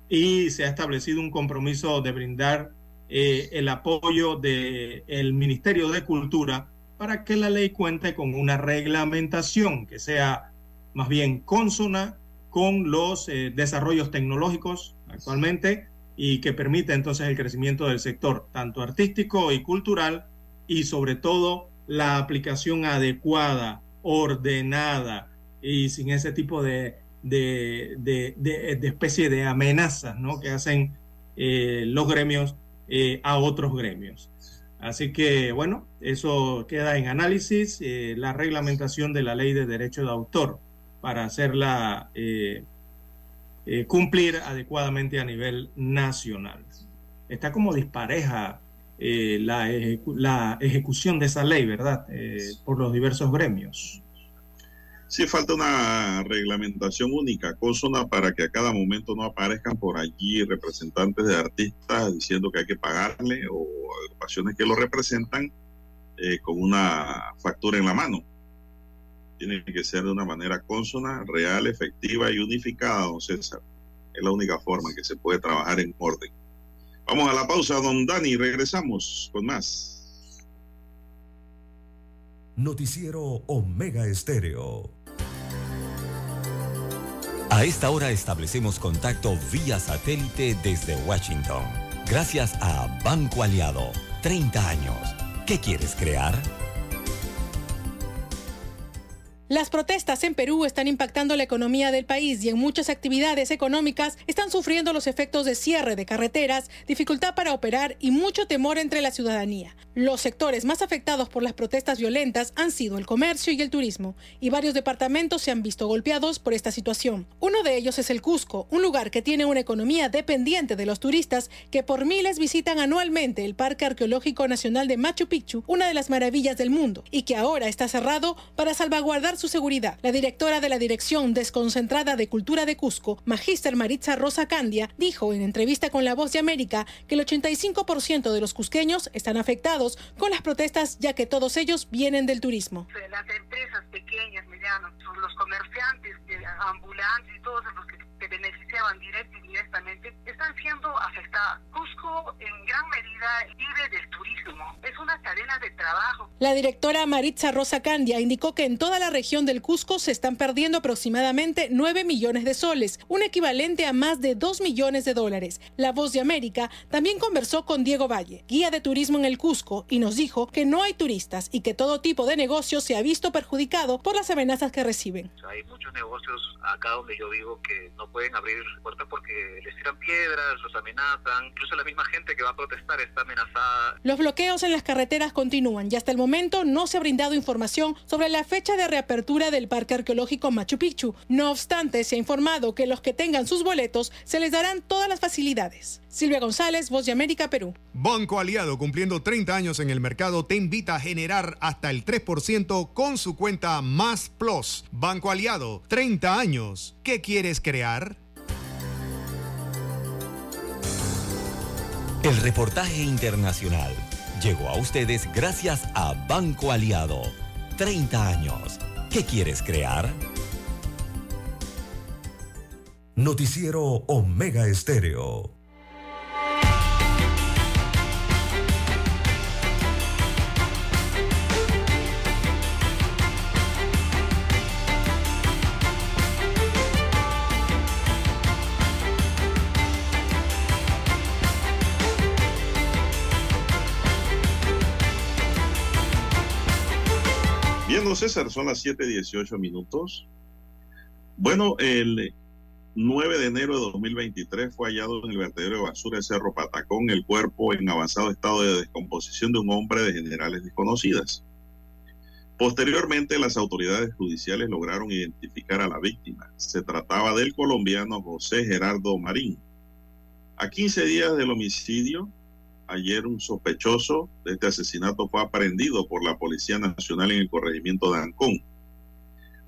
y se ha establecido un compromiso de brindar eh, el apoyo del Ministerio de Cultura para que la ley cuente con una reglamentación que sea más bien consona con los eh, desarrollos tecnológicos actualmente y que permita entonces el crecimiento del sector, tanto artístico y cultural, y sobre todo la aplicación adecuada, ordenada y sin ese tipo de, de, de, especie de amenazas ¿no? que hacen eh, los gremios eh, a otros gremios. Así que, bueno, eso queda en análisis, la reglamentación de la ley de derecho de autor para hacerla eh, cumplir adecuadamente a nivel nacional. Está como dispareja eh, la, ejecución de esa ley, ¿verdad? Eh, por los diversos gremios. Sí, falta una reglamentación única, consona, para que a cada momento no aparezcan por allí representantes de artistas diciendo que hay que pagarle o agrupaciones que lo representan con una factura en la mano tiene que ser de una manera consona, real, efectiva y unificada, don César. Es la única forma en que se puede trabajar en orden. Vamos a la pausa, don Dani, regresamos con más. Noticiero Omega Estéreo. A esta hora establecemos contacto vía satélite desde Washington. Gracias a Banco Aliado. 30 años. ¿Qué quieres crear? Las protestas en Perú están impactando la economía del país y en muchas actividades económicas están sufriendo los efectos de cierre de carreteras, dificultad para operar y mucho temor entre la ciudadanía. Los sectores más afectados por las protestas violentas han sido el comercio y el turismo, y varios departamentos se han visto golpeados por esta situación. Uno de ellos es el Cusco, un lugar que tiene una economía dependiente de los turistas que por miles visitan anualmente el Parque Arqueológico Nacional de Machu Picchu, una de las maravillas del mundo, y que ahora está cerrado para salvaguardar su seguridad. La directora de la Dirección Desconcentrada de Cultura de Cusco, Magíster Maritza Rosa Candia, dijo en entrevista con La Voz de América que el 85% de los cusqueños están afectados con las protestas, ya que todos ellos vienen del turismo. Las empresas pequeñas, medianas, los comerciantes, ambulantes y todos los que se beneficiaban directamente directamente están siendo afectadas. Cusco en gran medida vive del turismo. Es una cadena de trabajo. La directora Maritza Rosa Candia indicó que en toda la región del Cusco se están perdiendo aproximadamente 9 millones de soles, un equivalente a más de 2 millones de dólares. La Voz de América también conversó con Diego Valle, guía de turismo en el Cusco, y nos dijo que no hay turistas y que todo tipo de negocio se ha visto perjudicado por las amenazas que reciben. Hay muchos negocios acá donde yo vivo que no pueden abrir puertas porque les tiran piedras, los amenazan, incluso la misma gente que va a protestar está amenazada. Los bloqueos en las carreteras continúan y hasta el momento no se ha brindado información sobre la fecha de reapertura del Parque Arqueológico Machu Picchu. No obstante, se ha informado que los que tengan sus boletos se les darán todas las facilidades. Silvia González, Voz de América, Perú. Banco Aliado, cumpliendo 30 años en el mercado, te invita a generar hasta el 3% con su cuenta Más Plus. Banco Aliado, 30 años. ¿Qué quieres crear? El reportaje internacional llegó a ustedes gracias a Banco Aliado. 30 años. ¿Qué quieres crear? Noticiero Omega Estéreo. Bien, César, son las 7:18 minutos. Bueno, el 9 de enero de 2023 fue hallado en el vertedero de basura de Cerro Patacón el cuerpo en avanzado estado de descomposición de un hombre de generales desconocidas. Posteriormente, las autoridades judiciales lograron identificar a la víctima. Se trataba del colombiano José Gerardo Marín. A 15 días del homicidio, ayer un sospechoso de este asesinato fue aprendido por la Policía Nacional en el corregimiento de Ancón.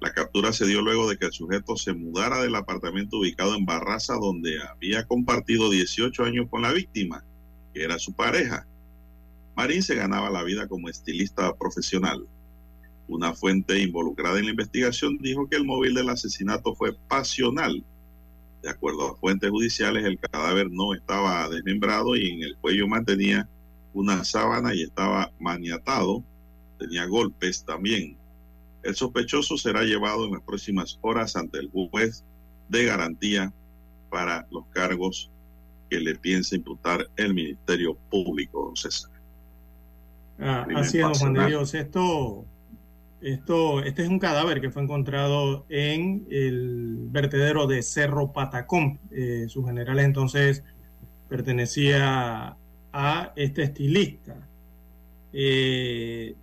La captura se dio luego de que el sujeto se mudara del apartamento ubicado en Barraza, donde había compartido 18 años con la víctima, que era su pareja. Marín se ganaba la vida como estilista profesional. Una fuente involucrada en la investigación dijo que el móvil del asesinato fue pasional. De acuerdo a fuentes judiciales, el cadáver no estaba desmembrado y en el cuello mantenía una sábana y estaba maniatado. Tenía golpes también. El sospechoso será llevado en las próximas horas ante el juez de garantía para los cargos que le piensa imputar el Ministerio Público, don César. Ah, así es, don Juan de Dios. Esto, esto, este es un cadáver que fue encontrado en el vertedero de Cerro Patacón. Eh, su general entonces pertenecía a este estilista. Eh,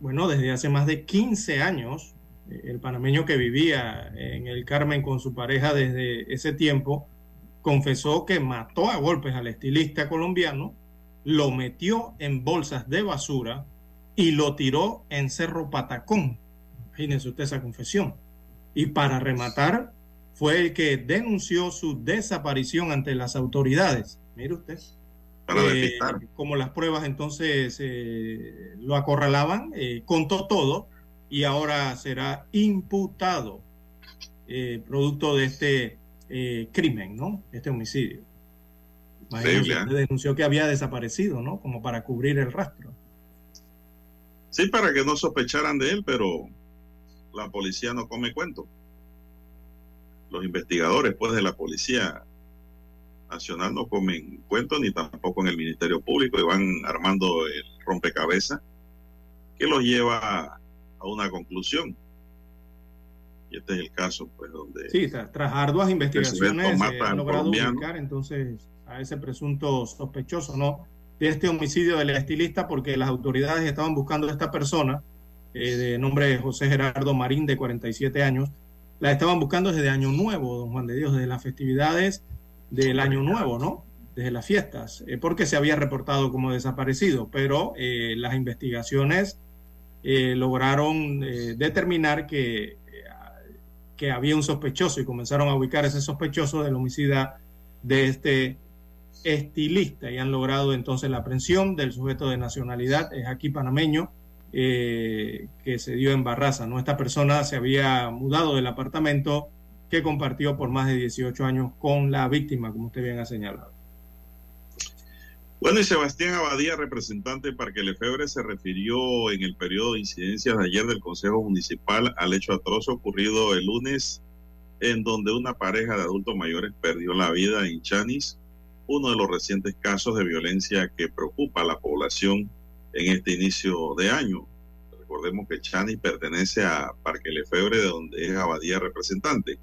bueno, desde hace más de 15 años, eh, el panameño que vivía en el Carmen con su pareja desde ese tiempo, confesó que mató a golpes al estilista colombiano, lo metió en bolsas de basura y lo tiró en Cerro Patacón. Imagínense usted esa confesión. Y para rematar, fue el que denunció su desaparición ante las autoridades. Mire usted. Eh, como las pruebas entonces eh, lo acorralaban, eh, contó todo y ahora será imputado producto de este crimen, ¿no? Este homicidio. denunció que había desaparecido, ¿no? Como para cubrir el rastro. Sí, para que no sospecharan de él, pero la policía no come cuento. Los investigadores, pues, de la policía Nacional no comen cuentos ni tampoco en el Ministerio Público y van armando el rompecabezas que los lleva a una conclusión. Y este es el caso, pues, donde... Sí, tras arduas investigaciones se ha logrado ubicar entonces a ese presunto sospechoso, ¿no? De este homicidio del estilista porque las autoridades estaban buscando a esta persona eh, de nombre José Gerardo Marín, de 47 años. La estaban buscando desde Año Nuevo, don Juan de Dios, desde las festividades del año nuevo, ¿no? Desde las fiestas, eh, porque se había reportado como desaparecido, pero eh, las investigaciones eh, lograron determinar que, que había un sospechoso y comenzaron a ubicar ese sospechoso del homicida de este estilista y han logrado entonces la aprehensión del sujeto de nacionalidad, es aquí panameño, que se dio en Barraza, ¿no? Esta persona se había mudado del apartamento que compartió por más de 18 años con la víctima, como usted bien ha señalado. Bueno, y Sebastián Abadía, representante de Parque Lefebre, se refirió en el periodo de incidencias de ayer del Consejo Municipal al hecho atroz ocurrido el lunes, en donde una pareja de adultos mayores perdió la vida en Chanis, uno de los recientes casos de violencia que preocupa a la población en este inicio de año. Recordemos que Chanis pertenece a Parque Lefebre, de donde es Abadía representante.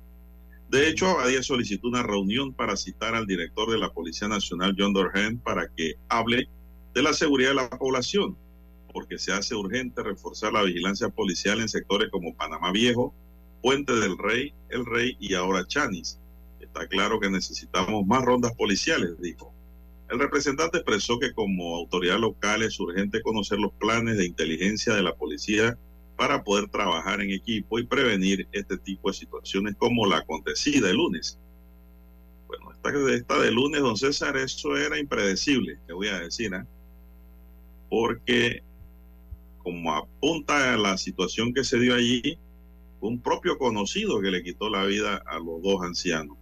De hecho, Abadía solicitó una reunión para citar al director de la Policía Nacional, John Dorhan, para que hable de la seguridad de la población, porque se hace urgente reforzar la vigilancia policial en sectores como Panamá Viejo, Puente del Rey, El Rey y ahora Chanis. Está claro que necesitamos más rondas policiales, dijo. El representante expresó que como autoridad local es urgente conocer los planes de inteligencia de la policía para poder trabajar en equipo y prevenir este tipo de situaciones como la acontecida el lunes. Bueno, esta, esta de lunes, don César, eso era impredecible, te voy a decir, ¿eh? porque como apunta a la situación que se dio allí, un propio conocido que le quitó la vida a los dos ancianos.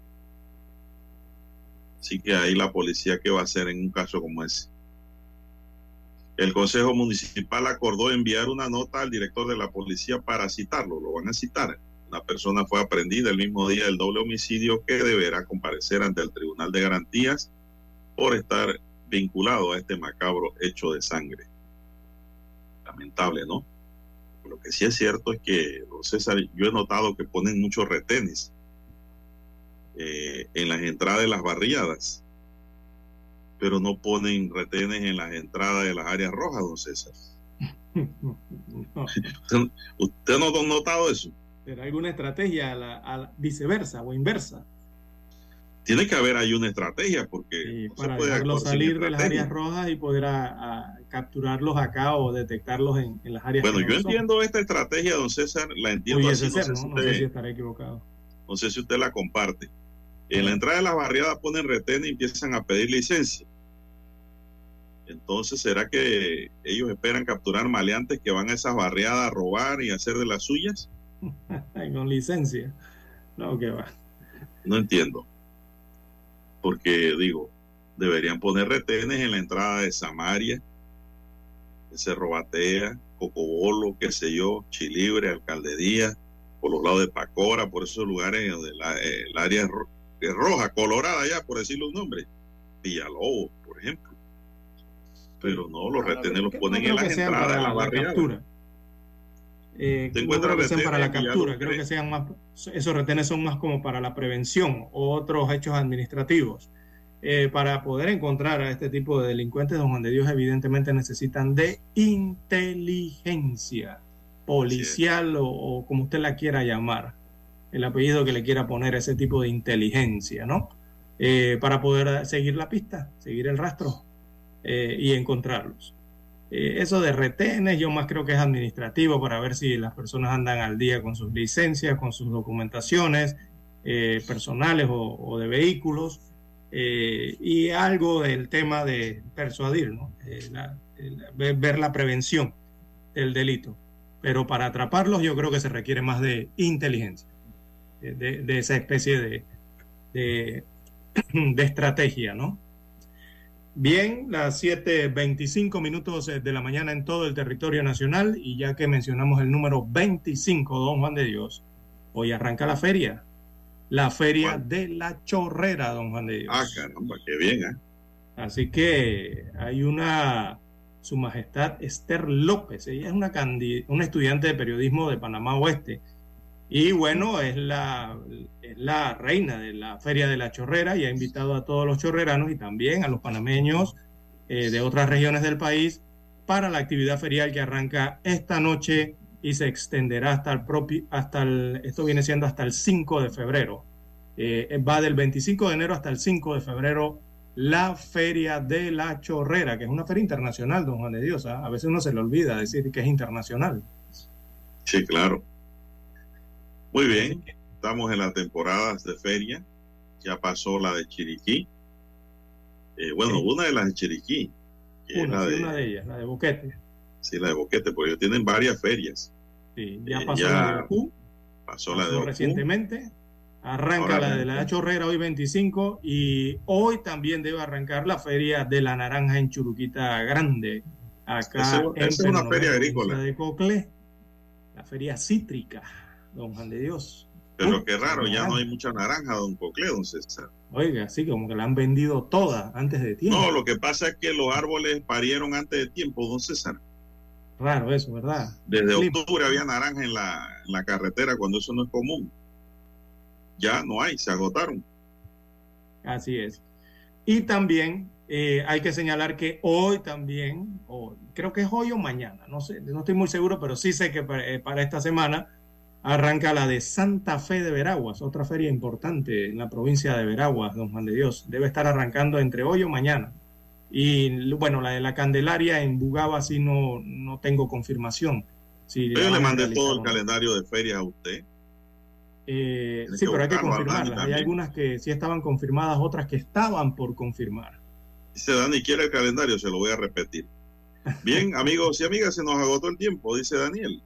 Así que ahí la policía, ¿qué va a hacer en un caso como ese? El Consejo Municipal acordó enviar una nota al director de la policía para citarlo. Lo van a citar. Una persona fue aprendida el mismo día del doble homicidio que deberá comparecer ante el Tribunal de Garantías por estar vinculado a este macabro hecho de sangre. Lamentable, ¿no? Lo que sí es cierto es que, César, yo he notado que ponen muchos retenes eh, en las entradas de las barriadas pero no ponen retenes en las entradas de las áreas rojas, don César. ¿Usted, no ha notado eso? ¿Pero alguna estrategia a la, viceversa o inversa? Tiene que haber ahí una estrategia porque para dejarlos salir de las áreas rojas y poder capturarlos acá o detectarlos en, las áreas Bueno, yo entiendo esta estrategia, don César, la entiendo así. no, sé, ¿no? sé si estaré equivocado. No sé si usted la comparte. En la entrada de las barriadas ponen retén y empiezan a pedir licencia Entonces, ¿será que ellos esperan capturar maleantes que van a esas barriadas a robar y hacer de las suyas? Con licencia. No, que va. No entiendo. Porque, digo, deberían poner retenes en la entrada de Samaria, de Cerro Batea, Cocobolo, qué sé yo, Chilibre, Alcaldería, por los lados de Pacora, por esos lugares donde la, el área es, ro- es roja, colorada ya, por decirle un nombre. Villalobos, por ejemplo. Pero no, los retenes los ponen no en las entradas de la barriadas. captura. Eh, no creo que sean para la captura, creo que crees. sean más, esos retenes son más como para la prevención o otros hechos administrativos. Eh, para poder encontrar a este tipo de delincuentes, don Juan de Dios, evidentemente necesitan de inteligencia policial o, o como usted la quiera llamar, el apellido que le quiera poner ese tipo de inteligencia, ¿no? Eh, para poder seguir la pista, seguir el rastro eh, y encontrarlos. Eh, eso de retenes, yo más creo que es administrativo para ver si las personas andan al día con sus licencias, con sus documentaciones eh, personales o, o de vehículos, eh, y algo del tema de persuadir, ¿no? Eh, la- ver, ver la prevención del delito. Pero para atraparlos yo creo que se requiere más de inteligencia, de, esa especie de, de, de estrategia, ¿no? Bien, las 7.25 minutos eh, de la mañana en todo el territorio nacional y ya que mencionamos el número 25, don Juan de Dios, hoy arranca la feria, la feria de la chorrera, don Juan de Dios. Ah, caramba, qué bien, ¿eh? Así que hay una, su majestad Esther López, ella es una estudiante de periodismo de Panamá Oeste. Y bueno, es la, es la reina de la Feria de la Chorrera y ha invitado a todos los chorreranos y también a los panameños eh, de otras regiones del país para la actividad ferial que arranca esta noche y se extenderá hasta el propio, hasta el, esto viene siendo hasta el 5 de febrero. Eh, va del 25 de enero hasta el 5 de febrero la Feria de la Chorrera, que es una feria internacional, don Juan de Dios. ¿ah? A veces uno se le olvida decir que es internacional. Sí, claro. Muy bien, estamos en las temporadas de feria. Ya pasó la de Chiriquí. Eh, bueno, una de las de Chiriquí, que es Una, la de, una de ellas, la de Boquete. sí, la de Boquete, porque ellos tienen varias ferias. Sí, ya Eh, pasó ya la de Ocú, Pasó la de pasó Ocú. recientemente. Arranca Ahora la de la Chorrera hoy 25 y hoy también debe arrancar la feria de la naranja en Churuquita Grande, acá en es una feria agrícola. de Coclé. La feria cítrica, don Juan de Dios. Pero qué raro, ya no hay mucha naranja, don Cocle, don César. Oiga, sí, como que la han vendido toda antes de tiempo. No, lo que pasa es que los árboles parieron antes de tiempo, don César. Raro eso, ¿verdad? Desde Clima. octubre había naranja en la, en la carretera cuando eso no es común. Ya no hay, se agotaron. Así es. Y también eh, hay que señalar que hoy también, o creo que es hoy o mañana, no sé, no estoy muy seguro, pero sí sé que para, eh, para esta semana arranca la de Santa Fe de Veraguas, otra feria importante en la provincia de Veraguas, don Juan de Dios. Debe estar arrancando entre hoy o mañana. Y bueno, la de la Candelaria en Bugaba sí no, no tengo confirmación. Si Yo le mandé todo el calendario de ferias a usted. Eh, sí, pero hay que confirmarlas. Hay algunas que sí estaban confirmadas, otras que estaban por confirmar. Dice Dani, quiere el calendario, se lo voy a repetir. Bien, amigos y amigas, se nos agotó el tiempo, dice Daniel.